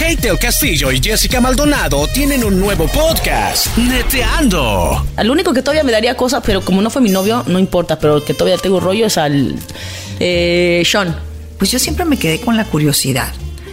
Kate del Castillo y Jessica Maldonado tienen un nuevo podcast, Neteando. Al único que todavía me daría cosas, pero como no fue mi novio, no importa, pero el que todavía tengo rollo es al eh, Sean. Pues yo siempre me quedé con la curiosidad.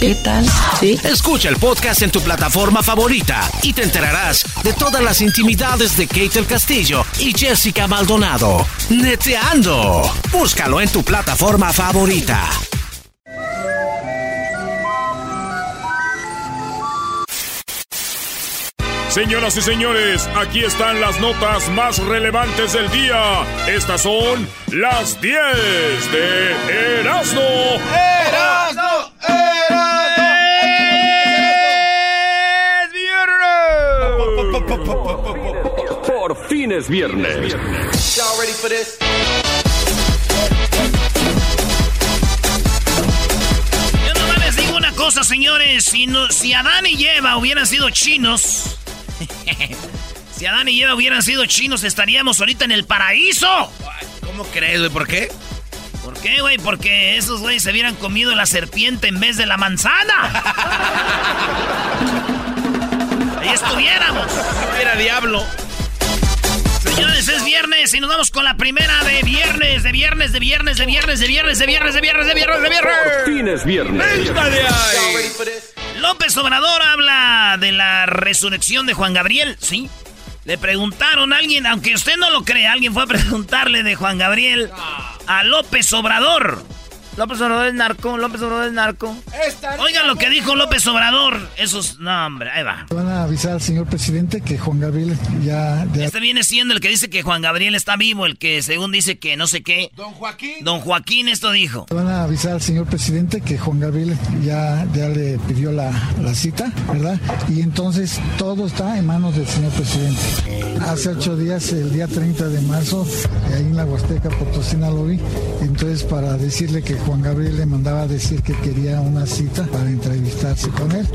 ¿qué tal? Sí. Escucha el podcast en tu plataforma favorita y te enterarás de todas las intimidades de Kate del Castillo y Jessica Maldonado. Neteando. Búscalo en tu plataforma favorita. Señoras y señores, aquí están las notas más relevantes del día. Estas son las 10 de Erasmo. ¡Erasmo! Por fin es viernes. Y'all ready for this? Yo nomás les digo una cosa, señores. Si, no, si Adán y Eva hubieran sido chinos. si Adán y Eva hubieran sido chinos, estaríamos ahorita en el paraíso. ¿Cómo crees, güey? ¿Por qué? ¿Por qué, güey? Porque esos güeyes se hubieran comido la serpiente en vez de la manzana. Estuviéramos. Era diablo. Señores, es viernes y nos vamos con la primera de viernes, de viernes, de viernes, de viernes, de viernes, de viernes, de viernes, de viernes, de viernes. Por fin es viernes. López Obrador habla de la resurrección de Juan Gabriel, ¿sí? Le preguntaron a alguien, aunque usted no lo cree, alguien fue a preguntarle de Juan Gabriel a López Obrador. López Obrador es narco, López Obrador es narco. Oigan lo que dijo López Obrador. Esos, no, hombre, ahí va. Van a avisar al señor presidente que Juan Gabriel ya... ya- Este viene siendo el que dice que Juan Gabriel está vivo, el que según dice que no sé qué. Don Joaquín. Don Joaquín esto dijo. Van a avisar al señor presidente que Juan Gabriel ya, ya le pidió la, la cita, ¿verdad? Y entonces todo está en manos del señor presidente. Hace ocho días, el día 30 de marzo, ahí en la Huasteca Potosina lo vi. Entonces para decirle que Juan Gabriel le mandaba a decir que quería una cita para entrevistarse con él.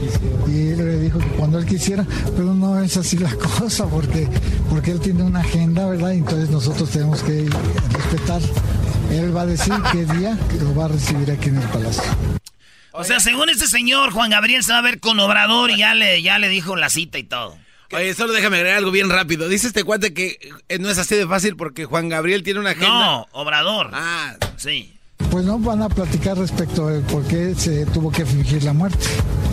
Y él le dijo que cuando él quisiera, pero no es así la cosa, porque, porque él tiene una agenda, ¿verdad? Entonces nosotros tenemos que respetar. Él va a decir qué día lo va a recibir aquí en el palacio. O sea, según este señor, Juan Gabriel se va a ver con Obrador y ya le, ya le dijo la cita y todo. Oye, solo déjame agregar algo bien rápido. Dice este cuate que eh, no es así de fácil porque Juan Gabriel tiene una agenda. No, Obrador. Ah, Sí. Pues no van a platicar respecto a por qué se tuvo que fingir la muerte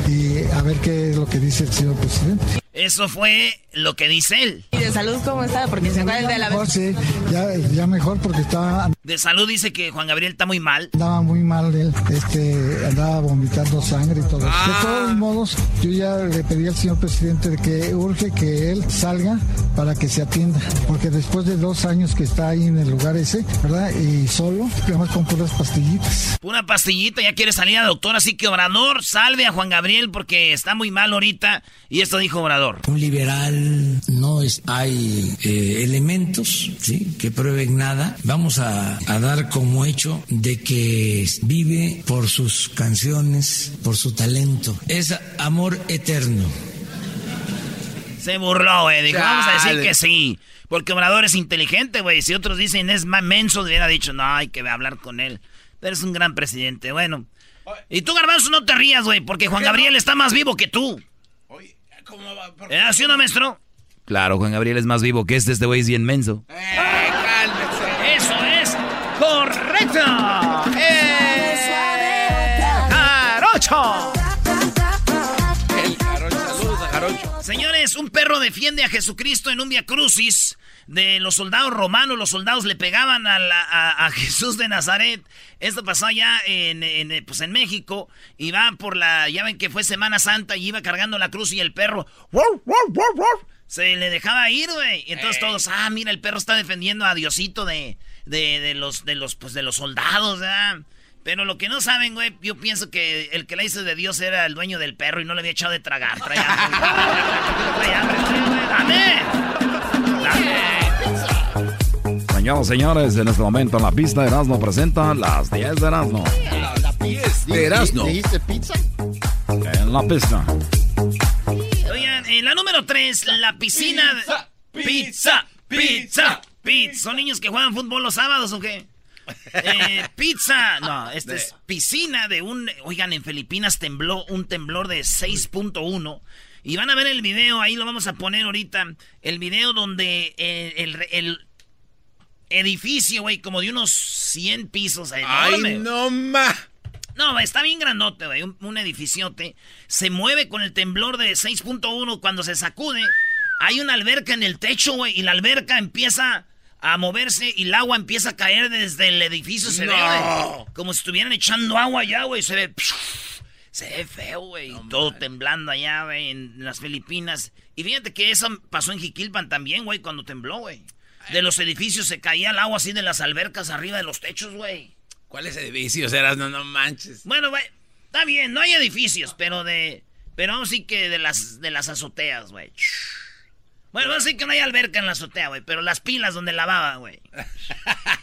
y a ver qué es lo que dice el señor presidente. Eso fue lo que dice él. ¿Y de salud cómo está? Porque se acuerdan de la Mejor, vez. sí, ya, ya mejor porque estaba, De salud dice que Juan Gabriel está muy mal. andaba muy mal él, este, andaba vomitando sangre y todo. Ah. De todos modos, yo ya le pedí al señor presidente de que urge que él salga para que se atienda, porque después de dos años que está ahí en el lugar ese, ¿verdad? Y solo, además con puras pastillitas. Una pastillita, ya quiere salir a doctor, así que Obrador, salve a Juan Gabriel porque está muy mal ahorita. Y esto dijo Obrador. Un liberal no es hay eh, elementos ¿sí? que prueben nada. Vamos a, a dar como hecho de que vive por sus canciones, por su talento. Es amor eterno. Se burló, güey. Dijo, vamos a decir que sí. Porque Obrador es inteligente, güey. Si otros dicen es más menso, hubiera dicho, no, hay que hablar con él. Pero es un gran presidente. Bueno. Y tú, Garbanzo, no te rías, güey, porque Juan Gabriel está más vivo que tú. ¿Cómo va? ¿Por ¿Eh? ¿Así o no, maestro? Claro, Juan Gabriel es más vivo que este, este güey es bien menso. Eh, cálmese. Eso es correcto. ¡Eh! ¡Jarocho! Señores, un perro defiende a Jesucristo en un Via Crucis de los soldados romanos. Los soldados le pegaban a, la- a- a Jesús de Nazaret. Esto pasó allá en, en, eh, pues en México. Y va por la. Ya ven que fue Semana Santa y iba cargando la cruz y el perro. ¡wow, wow, wow, wow! Se le dejaba ir, güey. Y entonces todos, ah, mira, el perro está defendiendo a Diosito de, de, de los, de los, pues, de los soldados, ¿verdad? Pero lo que no saben, güey, yo pienso que el que la hizo de Dios era el dueño del perro y no le había echado de tragar. Traía hambre. Traía hambre. ¡Dame! ¡Dame! Señoras y señores, en este momento en la pista de Erasmo presenta las 10 de Erasmo. La pies de Erasmo. ¿Dijiste pizza? En la pista. Oigan, en la número 3, la piscina. de- Pizza, pizza, pizza. ¿Son niños que juegan fútbol los sábados o qué? Eh, pizza. No, esta es piscina de un. Oigan, en Filipinas tembló un temblor de 6.1. Y van a ver el video, ahí lo vamos a poner ahorita. El video donde eh, el, el edificio, güey, como de unos 100 pisos. enorme. Ay, no ma. No, está bien grandote, güey. Un, un edificiote. Se mueve con el temblor de 6.1 cuando se sacude. Hay una alberca en el techo, güey. Y la alberca empieza a moverse y el agua empieza a caer desde el edificio. Se ve, güey. Como si estuvieran echando agua allá, güey. Se ve... Se ve feo, güey. Todo temblando allá, güey, en las Filipinas. Y fíjate que eso pasó en Jiquilpan también, güey, cuando tembló, güey. De los edificios se caía el agua así de las albercas arriba de los techos, güey. ¿Cuáles edificios eras? No, no manches. Bueno, güey, está bien, no hay edificios, pero de. Pero decir que de las, de las azoteas, güey. Bueno, vamos a decir que no hay alberca en la azotea, güey, pero las pilas donde lavaba, güey.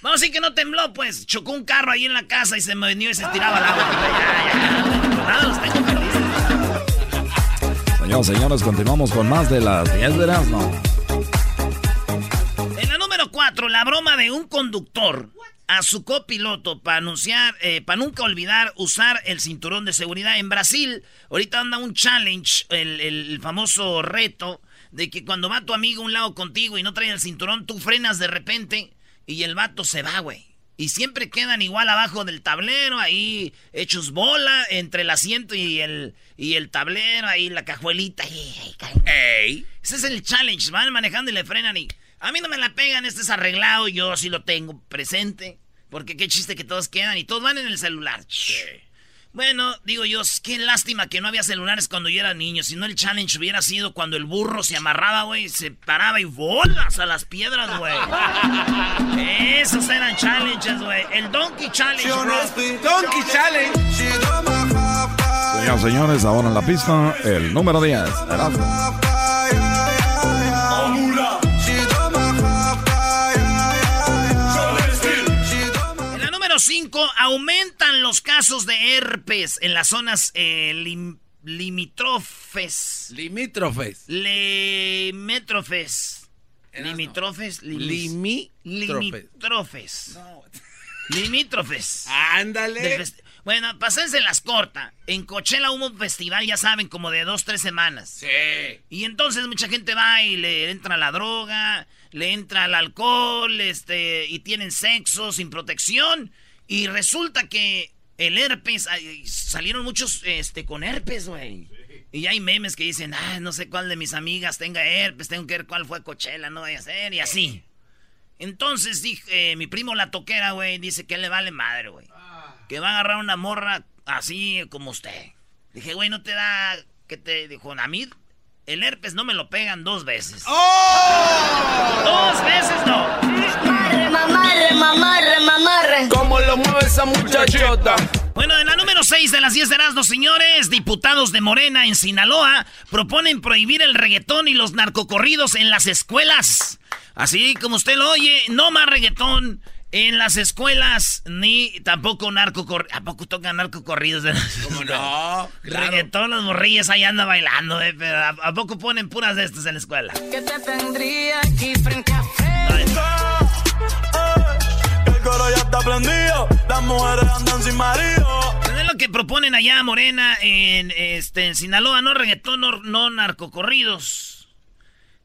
Vamos a decir que no tembló, pues. Chocó un carro ahí en la casa y se me venía y se estiraba el agua. güey. Ya, ya, perdidos. Señoras señores, continuamos con más de las 10 de Erasmo. En la número 4, la broma de un conductor a su copiloto para anunciar, eh, para nunca olvidar usar el cinturón de seguridad. En Brasil, ahorita anda un challenge, el, el famoso reto de que cuando va tu amigo a un lado contigo y no trae el cinturón, tú frenas de repente y el vato se va, güey. Y siempre quedan igual abajo del tablero, ahí hechos bola entre el asiento y el, y el tablero, ahí la cajuelita. Ahí, ahí. Ey. Ese es el challenge. Van manejando y le frenan y. A mí no me la pegan, este es arreglado, yo sí lo tengo presente. Porque qué chiste que todos quedan y todos van en el celular. Bueno, digo yo, qué lástima que no había celulares cuando yo era niño. Si no, el challenge hubiera sido cuando el burro se amarraba, güey, se paraba y bolas a las piedras, güey. Esos eran challenges, güey. El Donkey Challenge, bro. Donkey Challenge. Señoras y señores, ahora en la pista, el número 10. Erasmo. 5, aumentan los casos de herpes en las zonas eh, lim- limítrofes. Limítrofes. Limítrofes. Limítrofes. limis- Limítrofes. Ándale. Bueno, pasense las corta. En Coachella hubo un festival, ya saben, como de dos, tres semanas. Sí. Y entonces mucha gente va y le entra la droga, le entra el alcohol, este, y tienen sexo sin protección. Y resulta que el herpes, salieron muchos este, con herpes, güey. Y hay memes que dicen, ah, no sé cuál de mis amigas tenga herpes, tengo que ver cuál fue Coachella, no vaya a ser, y así. Entonces dije, eh, mi primo la toquera, güey, dice que le vale madre, güey. Que va a agarrar una morra así como usted. Dije, güey, ¿no te da que te dijo a mí? El herpes no me lo pegan dos veces. Dos veces no. Mamarre, mamarre, mamarre. ¿Cómo lo mueve esa muchachota? Bueno, en la número 6 de las 10 de Erasmo, señores. Diputados de Morena en Sinaloa proponen prohibir el reggaetón y los narcocorridos en las escuelas. Así como usted lo oye, no más reggaetón en las escuelas, ni tampoco narcocorridos. ¿A poco tocan narcocorridos? ¿Cómo no? Reggaetón, los morrillas ahí andan bailando, eh, pero ¿a, a poco ponen puras de estas en la escuela? Que te tendría aquí frente a frente. Está prendido, las mujeres andan sin marido. Es lo que proponen allá Morena en, este, en Sinaloa, no reggaetón, no, no narcocorridos.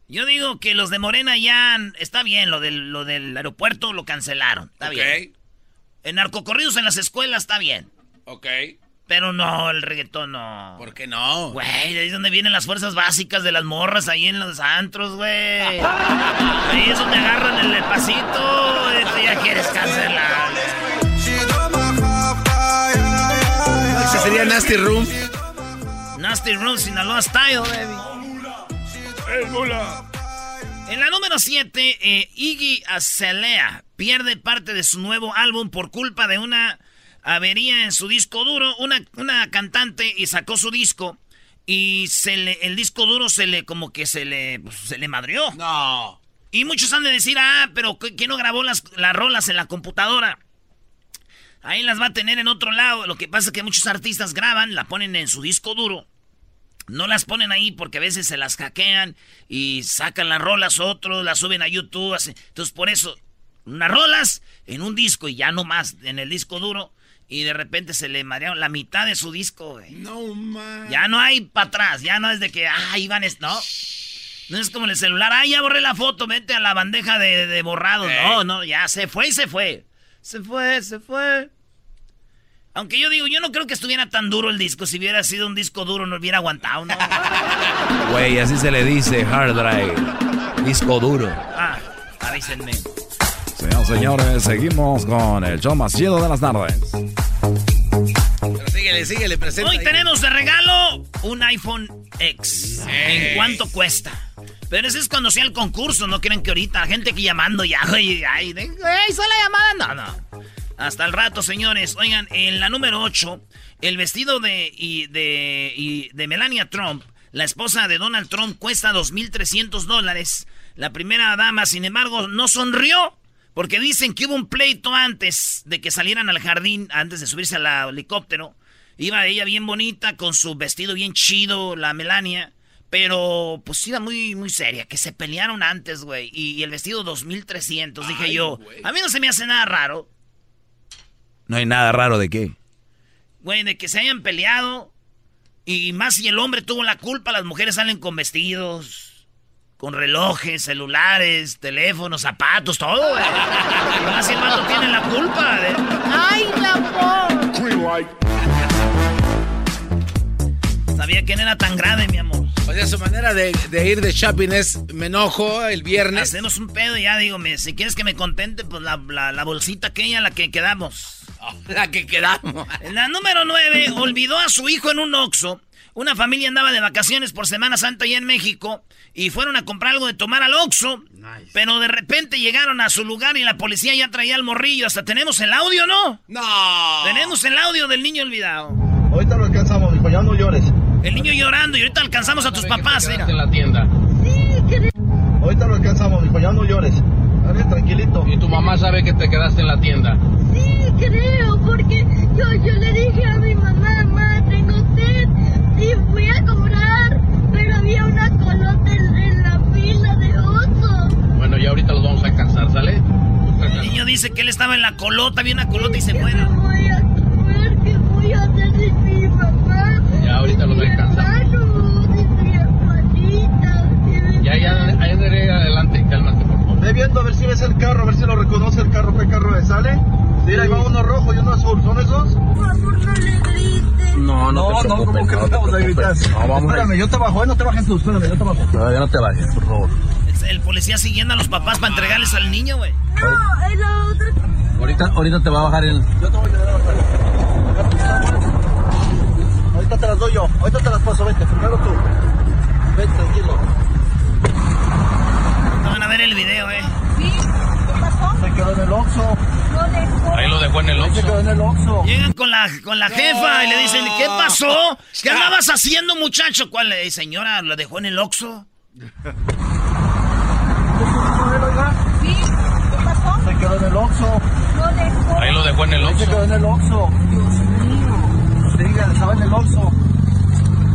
Yo digo que los de Morena ya está bien, lo del, lo del aeropuerto lo cancelaron, está bien. En narcocorridos en las escuelas está bien. Ok. Pero no, el reggaetón no. ¿Por qué no? Güey, ahí es donde vienen las fuerzas básicas de las morras, ahí en los antros, güey. Ahí es donde agarran el pasito, tú ya quieres cancelar. Ese sería Nasty Room. Nasty Room, Sinaloa Style, baby. En la número 7, eh, Iggy Azalea pierde parte de su nuevo álbum por culpa de una avería en su disco duro. Una, una cantante y sacó su disco y se le, el disco duro se le como que se le, pues, se le madrió. No. Y muchos han de decir, ah, pero ¿quién no grabó las, las rolas en la computadora? Ahí las va a tener en otro lado. Lo que pasa es que muchos artistas graban, la ponen en su disco duro. No las ponen ahí porque a veces se las hackean y sacan las rolas otros, las suben a YouTube. así. Entonces, por eso, unas rolas en un disco y ya no más en el disco duro. Y de repente se le marearon la mitad de su disco, güey. No, man. Ya no hay para atrás, ya no es de que, ah, Iván es. No. No es como en el celular, ah, ya borré la foto, vete a la bandeja de, de borrados. No, no, ya se fue y se fue. Se fue, se fue. Aunque yo digo, yo no creo que estuviera tan duro el disco. Si hubiera sido un disco duro, no hubiera aguantado, ¿no? Güey, así se le dice hard drive. Disco duro. Ah, avísenme. Señoras señores, seguimos con el show más chido de las tardes. Pero síguele, síguele, presenta. Hoy ahí. tenemos de regalo un iPhone X. ¿En cuánto cuesta? Pero ese es cuando sea el concurso, no quieren que ahorita la gente que llamando ya, ay, soy la llamada. No, no. Hasta el rato, señores. Oigan, en la número 8, el vestido de, y de, y de Melania Trump, la esposa de Donald Trump, cuesta 2.300 dólares. La primera dama, sin embargo, no sonrió. Porque dicen que hubo un pleito antes de que salieran al jardín, antes de subirse al helicóptero. Iba ella bien bonita, con su vestido bien chido, la Melania. Pero, pues iba muy, muy seria, que se pelearon antes, güey. Y, y el vestido 2300, dije yo. A mí no se me hace nada raro, No hay nada raro de qué. güey, de que se hayan peleado. Y más si el hombre tuvo la culpa, las mujeres salen con vestidos, con relojes, celulares, teléfonos, zapatos, todo, güey. Y más el vato tiene la culpa. de- ¡Ay, mi amor! Sabía que no era tan grave, mi amor. O sea, su manera de, de ir de shopping es me enojo el viernes. Hacemos un pedo y ya, digo, si quieres que me contente, pues la, la- la bolsita aquella, la que quedamos. La que quedamos. La número 9, olvidó a su hijo en un Oxxo. Una familia andaba de vacaciones por Semana Santa allá en México y fueron a comprar algo de tomar al Oxxo. Pero de repente llegaron a su lugar y la policía ya traía el morrillo. Hasta tenemos el audio, ¿no? No. Tenemos el audio del niño olvidado. Ahorita lo alcanzamos, hijo, ya no llores. El niño llorando y ahorita alcanzamos a tus papás, mira. En la tienda. Ahorita lo alcanzamos, hijo, ya no llores. Dale, tranquilito. Y tu mamá sabe que te quedaste en la tienda. Sí, creo, porque yo, yo le dije a mi mamá, mamá, y fui a cobrar, pero había una colota en, en la fila de oso. Bueno, ya ahorita los vamos a alcanzar, ¿sale? El niño dice que él estaba en la colota, había una colota y se fueron. Voy a comer, ¿qué voy a hacer sin mi mamá? Ya ahorita los voy a alcanzar. Ya, ya, ahí de adelante. Ve viendo a ver si ves el carro, a ver si lo reconoce el carro. ¿Qué carro es? ¿Sale? Mira, ahí va uno rojo y uno azul. ¿Son esos? Por favor, no le grites. No, no, no, ¿cómo que no te vamos a gritar? No, vamos a- Espérame, yo te bajo, eh, no te bajes tú, espérame, yo te bajo. No, ya no te vayas, por favor. El, el policía siguiendo a los papás para entregarles al niño, güey. No, es la otra. Ahorita, ahorita te va a bajar el... Yo te voy a ayudar a bajar. Ahorita te las doy yo, ahorita te las paso, vete, primero tú. Vete, tranquilo. Ver el video, eh. ¿Sí? ¿Qué pasó? quedó en el Oxxo. Ahí lo dejó en el se Oxxo. quedó en el Oxxo. Llegan con la, con la jefa y le dicen, ¿qué pasó? ¿Qué andabas haciendo, muchacho? ¿Cuál? Le dice, señora, ¿lo dejó en el Oxxo? Sí, ¿qué pasó? Se quedó en el Oxxo. Lo dejó. Ahí lo dejó en el Ahí se Oxxo. quedó en el Oxxo. Dios mío. Sí, estaba en el Oxxo.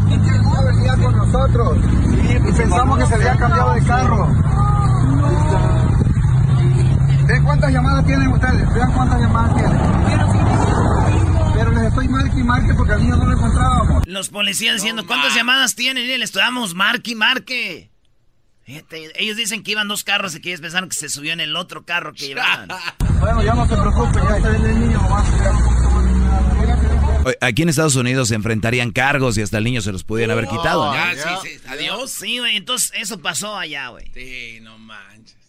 Ya venía con nosotros. Sí, y pensamos que se había cambiado de carro. ¿Ven cuántas llamadas tienen ustedes? Vean cuántas llamadas tienen. Pero les estoy marque y marque porque al niño no lo encontrábamos. Los policías diciendo, ¿cuántas llamadas tienen? Y le estudiamos marque y marque. Fíjate, ellos dicen que iban dos carros y que ellos pensaron que se subió en el otro carro que llevaban. Bueno, ya no se preocupe, ya está bien el niño, mamá. Aquí en Estados Unidos se enfrentarían cargos y hasta el niño se los pudieran haber quitado. ¿no? Ya, sí, sí. Adiós. Sí, güey, entonces eso pasó allá, güey. Sí, no manches.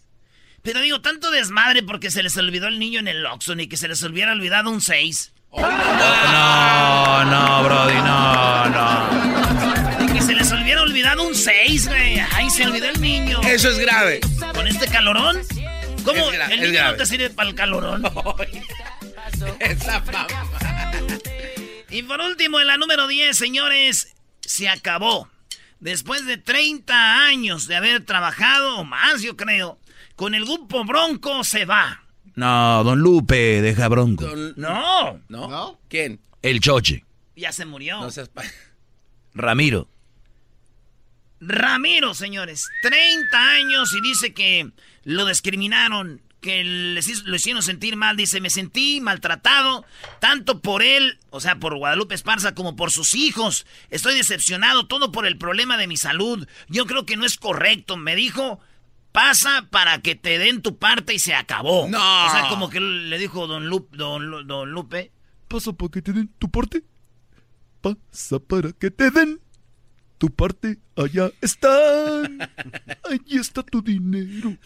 Pero digo, tanto desmadre porque se les olvidó el niño en el Oxxo, ni que se les hubiera olvidado un 6. No, no, Brody, no, no. Ni que se les hubiera olvidado un 6, güey. Ay, se olvidó el niño. Eso es grave. ¿Con este calorón? ¿Cómo? Es ¿El niño no te sirve para el calorón? Esa. Y por último, en la número 10, señores, se acabó. Después de 30 años de haber trabajado, o más yo creo, con el grupo Bronco se va. No, don Lupe, deja bronco. No. ¿No? ¿Quién? El choche. Ya se murió. No seas pa- Ramiro. Ramiro, señores, 30 años y dice que lo discriminaron, que les hizo- lo hicieron sentir mal. Dice, me sentí maltratado, tanto por él, o sea, por Guadalupe Esparza, como por sus hijos. Estoy decepcionado, todo por el problema de mi salud. Yo creo que no es correcto. Me dijo, pasa para que te den tu parte y se acabó. No. O sea, como que le dijo don, Lu- don, Lu- don Lupe. Pasa para que te den tu parte. Pasa para que te den tu parte. Allá están. Allí está tu dinero.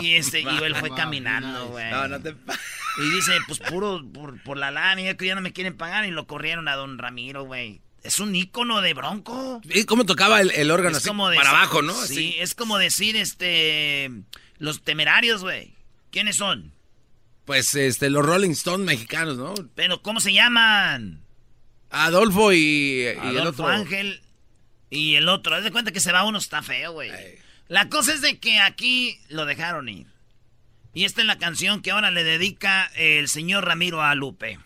y este, y él fue caminando, güey. No, no te Y dice, pues puro por, por la lana, ya que ya no me quieren pagar y lo corrieron a don Ramiro, güey. Es un ícono de bronco. ¿Y cómo tocaba el, el órgano Es así? como para decir- abajo, ¿no? Sí, Así. es como decir, este, los temerarios, güey. ¿Quiénes son? Pues este, los Rolling Stones mexicanos, ¿no? Pero, ¿cómo se llaman? Adolfo y, y el Adolfo otro. Ángel y el otro. Haz de cuenta que se va uno, está feo, güey. La cosa es de que aquí lo dejaron ir. Y esta es la canción que ahora le dedica el señor Ramiro a Lupe.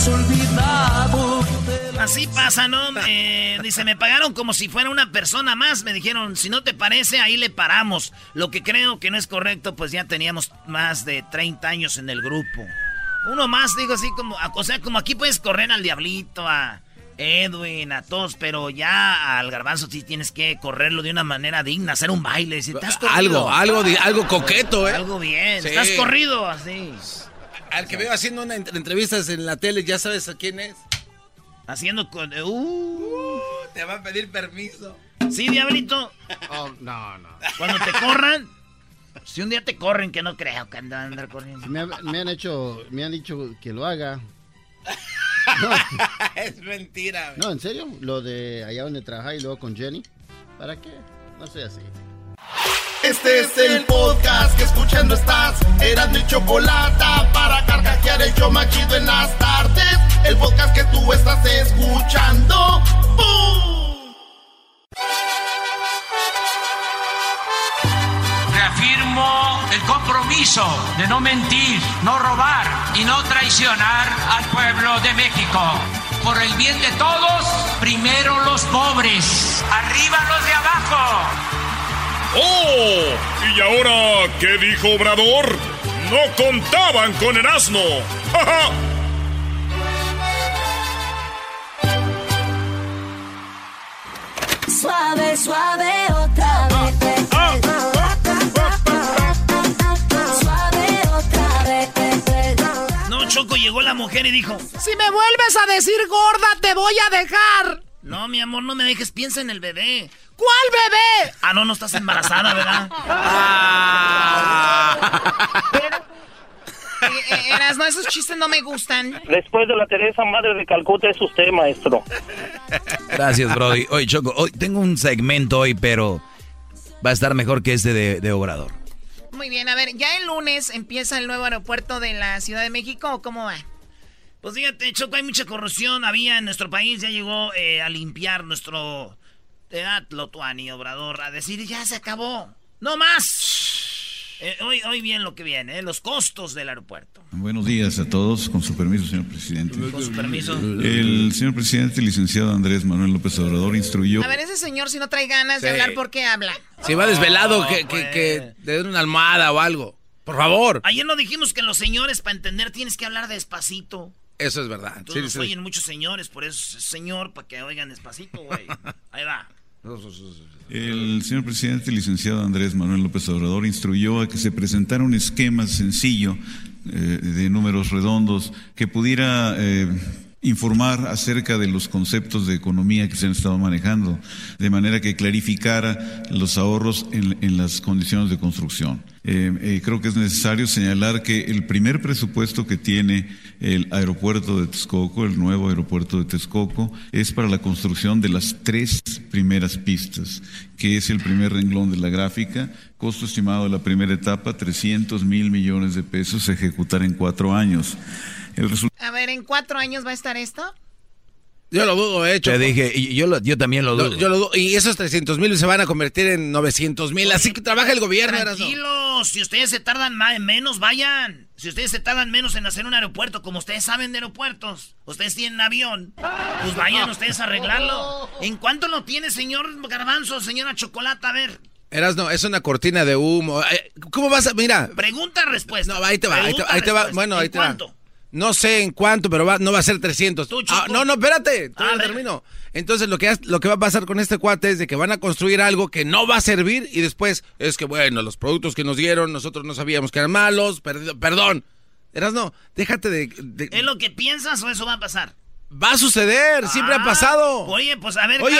Has olvidado Así pasa, ¿no? Eh, dice, me pagaron como si fuera una persona más. Me dijeron, si no te parece, ahí le paramos. Lo que creo que no es correcto, pues ya teníamos más de 30 años en el grupo. Uno más, digo así como, o sea, como aquí puedes correr al Diablito, a Edwin, a todos, pero ya al garbanzo sí tienes que correrlo de una manera digna, hacer un baile, decir, ¿estás corrido? Algo, algo, di- algo coqueto, ¿eh? Algo bien, Sí. estás corrido, así. Al que veo haciendo una ent- entrevistas en la tele, ¿ya sabes a quién es? Haciendo con... Uh, te va a pedir permiso. Sí, Diablito. Oh, no, no. Cuando te corran, si un día te corren, que no creo que andan a andar corriendo. Me, han- me han hecho, me han dicho que lo haga. es mentira. güey. No, en serio, lo de allá donde trabajaba y luego con Jenny. ¿Para qué? No soy así. Este es el podcast que escuchando estás. Eran mi chocolate para carcajear el yo machido en las tardes. El podcast que tú estás escuchando. ¡Bum! Reafirmo el compromiso de no mentir, no robar y no traicionar al pueblo de México. Por el bien de todos, primero los pobres, arriba los de abajo. ¡Oh! ¿Y ahora qué dijo Obrador? No contaban con el asno. ¡Ja, ja! Suave, suave otra vez. Suave otra vez. No, Choco, llegó la mujer y dijo... Si me vuelves a decir gorda, te voy a dejar. No, mi amor, no me dejes, piensa en el bebé. ¿Cuál bebé? Ah, no, no estás embarazada, ¿verdad? Eh, Eras, no, esos chistes no me gustan. Después de la Teresa Madre de Calcuta es usted, maestro. Gracias, Brody. Oye, Choco, hoy tengo un segmento hoy, pero va a estar mejor que este de, de Obrador. Muy bien, a ver, ¿ya el lunes empieza el nuevo aeropuerto de la Ciudad de México o cómo va? Pues fíjate, Choco, hay mucha corrupción. Había en nuestro país, ya llegó eh, a limpiar nuestro teatro, Tuani, Obrador, a decir, ya se acabó. ¡No más! Eh, hoy, hoy bien lo que viene, eh, los costos del aeropuerto. Buenos días a todos, con su permiso, señor presidente. Con su permiso. El señor presidente, licenciado Andrés Manuel López Obrador, instruyó... A ver, ese señor si no trae ganas de hablar, ¿por qué habla? Si va desvelado, que, pues. que, que le den una almohada o algo. Por favor. Ayer no dijimos que los señores, para entender, tienes que hablar despacito. Eso es verdad. Entonces Sí, nos sí. oyen muchos señores, por eso es señor, para que oigan despacito, güey. Ahí va. El señor presidente, licenciado Andrés Manuel López Obrador, instruyó a que se presentara un esquema sencillo eh, de números redondos que pudiera eh, informar acerca de los conceptos de economía que se han estado manejando, de manera que clarificara los ahorros en, en las condiciones de construcción. Eh, eh, creo que es necesario señalar que el primer presupuesto que tiene el aeropuerto de Texcoco, el nuevo aeropuerto de Texcoco, es para la construcción de las tres primeras pistas, que es el primer renglón de la gráfica. Costo estimado de la primera etapa, 300 mil millones de pesos, ejecutar en cuatro años. A ver, ¿en cuatro años va a estar esto? Yo lo dudo, eh, Te Choco. dije, y yo, lo- yo también lo dudo. yo lo dudo. Y esos 300 mil se van a convertir en 900 mil. Así que trabaja el gobierno. Tranquilos, si ustedes se tardan ma- menos, vayan. Si ustedes se tardan menos en hacer un aeropuerto, como ustedes saben de aeropuertos, ustedes tienen avión, pues vayan ustedes a arreglarlo. ¿En cuánto lo tiene, señor Garbanzo, señora Chocolata? A ver, Erasno, es una cortina de humo. Eh, ¿Cómo vas a...? Mira. pregunta, respuesta. No, ahí te va, ahí te, ahí te va. Bueno, ahí ¿En te va. No sé en cuánto, pero va- no va a ser 300. Ah, no, no, espérate. todavía no termino. Entonces, lo que, lo que va a pasar con este cuate es de que van a construir algo que no va a servir y después es que, bueno, los productos que nos dieron, nosotros no sabíamos que eran malos. perdi- perdón. Erasno, déjate de... de- ¿Es lo que piensas o eso va a pasar? Va a suceder, siempre ha Ah, pasado. Oye, pues a ver, Oye,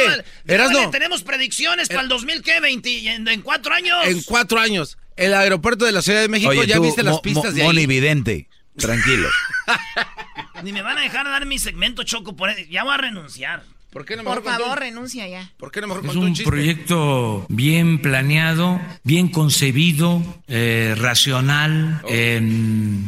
Erasno. cámara, tenemos predicciones para el 2000, ¿qué? 20, en, en cuatro años. En cuatro años. El aeropuerto de la Ciudad de México, Oye, ya tú, viste las pistas Mo- de ahí. Vidente, tranquilo. Ni me van a dejar dar mi segmento, Choco. Por... Ya voy a renunciar. ¿Por qué no Por favor, renuncia ya. ¿Por qué no mejor Es un proyecto bien planeado, bien concebido, eh, racional, eh,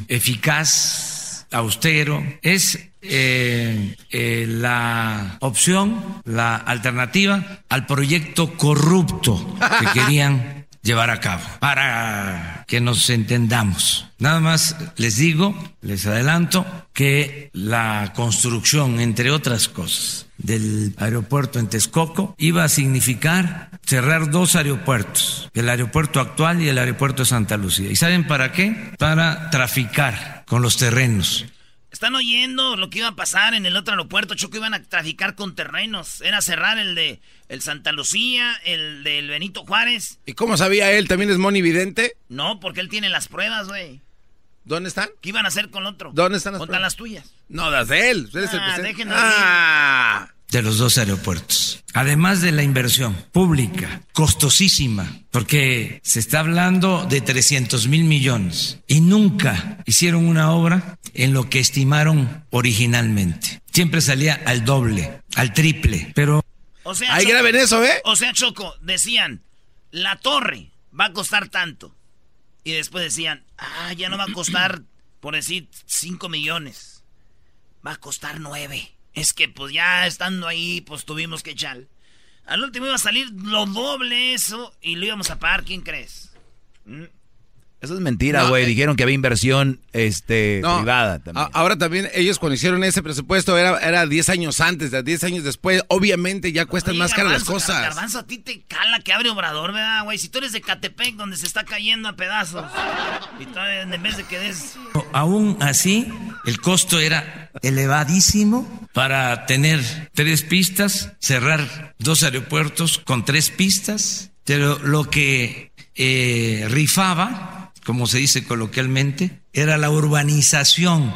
eficaz, austero. Es eh, eh, la opción, la alternativa al proyecto corrupto que querían llevar a cabo. Para que nos entendamos. Nada más les digo, les adelanto, que la construcción, entre otras cosas, del aeropuerto en Texcoco iba a significar cerrar dos aeropuertos, el aeropuerto actual y el aeropuerto de Santa Lucía. ¿Y saben para qué? Para traficar con los terrenos. Están oyendo lo que iba a pasar en el otro aeropuerto, Choco, iban a traficar con terrenos. Era cerrar el de el Santa Lucía, el del Benito Juárez. ¿Y cómo sabía él? ¿También es Moni Vidente? No, porque él tiene las pruebas, güey. ¿Dónde están? ¿Qué iban a hacer con otro? ¿Dónde están las Contan pruebas? las tuyas. No, las de él. El Ah, déjenlo Ah. De los dos aeropuertos. Además de la inversión pública, costosísima, porque se está hablando de 300 mil millones y nunca hicieron una obra en lo que estimaron originalmente. Siempre salía al doble, al triple, pero... O sea, Ahí Choco- graben eso, ¿eh? O sea, Choco, decían, la torre va a costar tanto. Y después decían, ah, ya no va a costar, por decir, 5 millones. Va a costar 9. Es que pues ya estando ahí, pues tuvimos que echar. Al último iba a salir lo doble eso y lo íbamos a pagar, ¿quién crees? ¿Mm? Eso es mentira, No, güey. eh. Dijeron que había inversión este, No, privada también. a- ahora también ellos cuando hicieron ese presupuesto era, era 10 años antes, de 10 años después, obviamente ya cuestan Oye, más caras las cosas. Garbanzo, a ti te cala que abre Obrador, ¿verdad, güey? Si tú eres de Catepec, donde se está cayendo a pedazos. Y todavía en vez de que des... Aún así, el costo era elevadísimo para tener tres pistas, cerrar dos aeropuertos con tres pistas, pero lo que eh, rifaba, como se dice coloquialmente, era la urbanización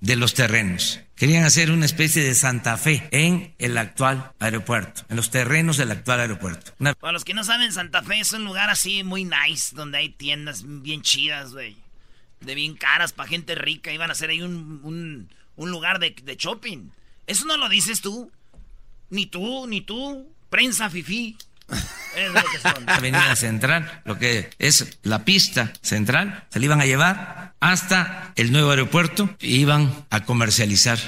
de los terrenos. Querían hacer una especie de Santa Fe en el actual aeropuerto, en los terrenos del actual aeropuerto. Para los que no saben, Santa Fe es un lugar así muy nice, donde hay tiendas bien chidas, güey. De bien caras para gente rica. Iban a hacer ahí un, un, un lugar de, de shopping. ¿Eso no lo dices tú? Ni tú, ni tú. Prensa fifí. Avenida Central, lo que es la pista central, se le iban a llevar hasta el nuevo aeropuerto e iban a comercializar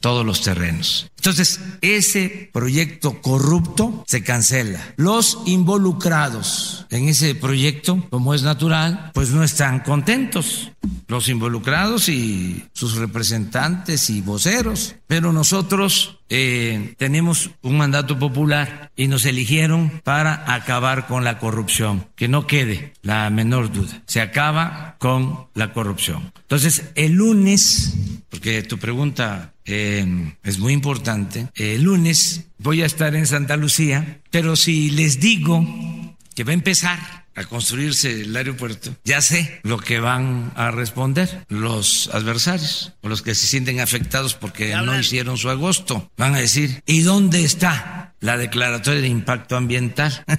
todos los terrenos. Entonces, ese proyecto corrupto se cancela. Los involucrados en ese proyecto, como es natural, pues no están contentos. Los involucrados y sus representantes y voceros. Pero nosotros eh, tenemos un mandato popular y nos eligieron para acabar con la corrupción. Que no quede la menor duda. Se acaba con la corrupción. Entonces, el lunes, porque tu pregunta eh, es muy importante, el lunes voy a estar en Santa Lucía, pero si les digo que va a empezar a construirse el aeropuerto, ya sé lo que van a responder los adversarios o los que se sienten afectados porque no hicieron su agosto. Van a decir, ¿y dónde está la declaratoria de impacto ambiental?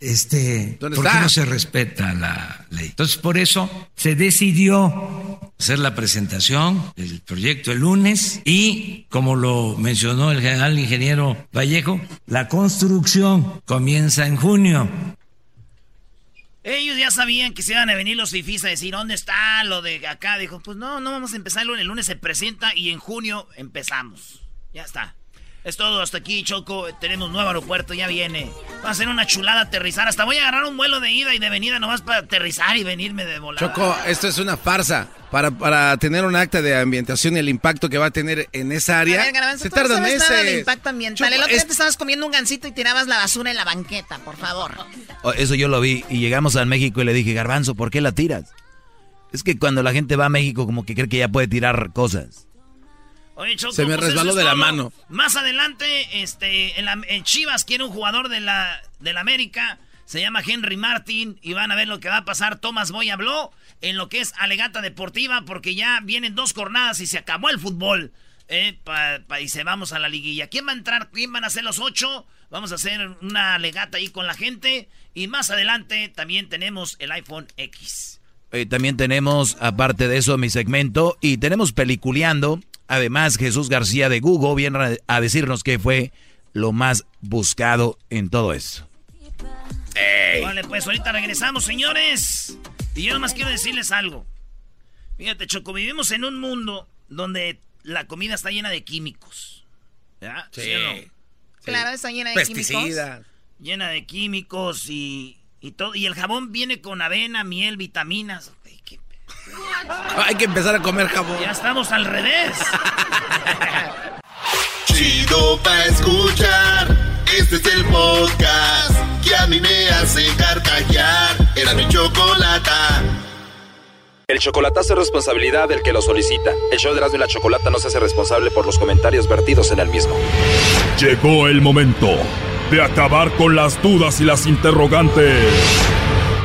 Este, ¿por qué no se respeta la ley? Entonces, por eso se decidió hacer la presentación del proyecto el lunes y, como lo mencionó el general ingeniero Vallejo, la construcción comienza en junio. Ellos ya sabían que se iban a venir los fifís a decir, ¿dónde está lo de acá? Dijo, pues no, no vamos a empezar el lunes. El lunes se presenta y en junio empezamos. Ya está. Es todo, hasta aquí, Choco. Tenemos nuevo aeropuerto, ya viene. Va a ser una chulada aterrizar. Hasta voy a agarrar un vuelo de ida y de venida nomás para aterrizar y venirme de volada. Choco, esto es una farsa. Para, para tener un acta de ambientación y el impacto que va a tener en esa área, A ver, Garbanzo, se tú no tarda sabes nada del meses. impacto ambiental. Choco, el otro día es- te estabas comiendo un gansito y tirabas la basura en la banqueta, por favor. Oh, Eso yo lo vi y llegamos a México y le dije, Garbanzo, ¿por qué la tiras? Es que cuando la gente va a México como que cree que ya puede tirar cosas. Oye, Choco, Se me pues resbaló de la mano. Más adelante, este, en, la- en Chivas quiere un jugador de la, de la América. Se llama Henry Martin y van a ver lo que va a pasar. Tomás Boy habló en lo que es alegata deportiva porque ya vienen dos jornadas y se acabó el fútbol. Eh, pa- pa- y se vamos a la liguilla. ¿Quién va a entrar? ¿Quién van a ser los ocho? Vamos a hacer una alegata ahí con la gente. Y más adelante también tenemos el iPhone X. Eh, también tenemos, aparte de eso, mi segmento y tenemos peliculeando. Además, Jesús García de Google viene a- decirnos que fue lo más buscado en todo esto. Vale, pues ahorita regresamos, señores. Y yo nomás quiero decirles algo. Fíjate, Choco, vivimos en un mundo donde la comida está llena de químicos. ¿Ya? Sí. o no? Claro, está llena de químicos. Pesticidas. Llena de químicos y, y todo. Y el jabón viene con avena, miel, vitaminas. Hay que empezar a comer jabón. Ya estamos al revés. Chido pa' escuchar. Este es el podcast que a mí me hace carcajear. Era mi chocolata. El chocolatazo es responsabilidad del que lo solicita. El show de Erasmo y la Chocolata no se hace responsable por los comentarios vertidos en el mismo. Llegó el momento de acabar con las dudas y las interrogantes.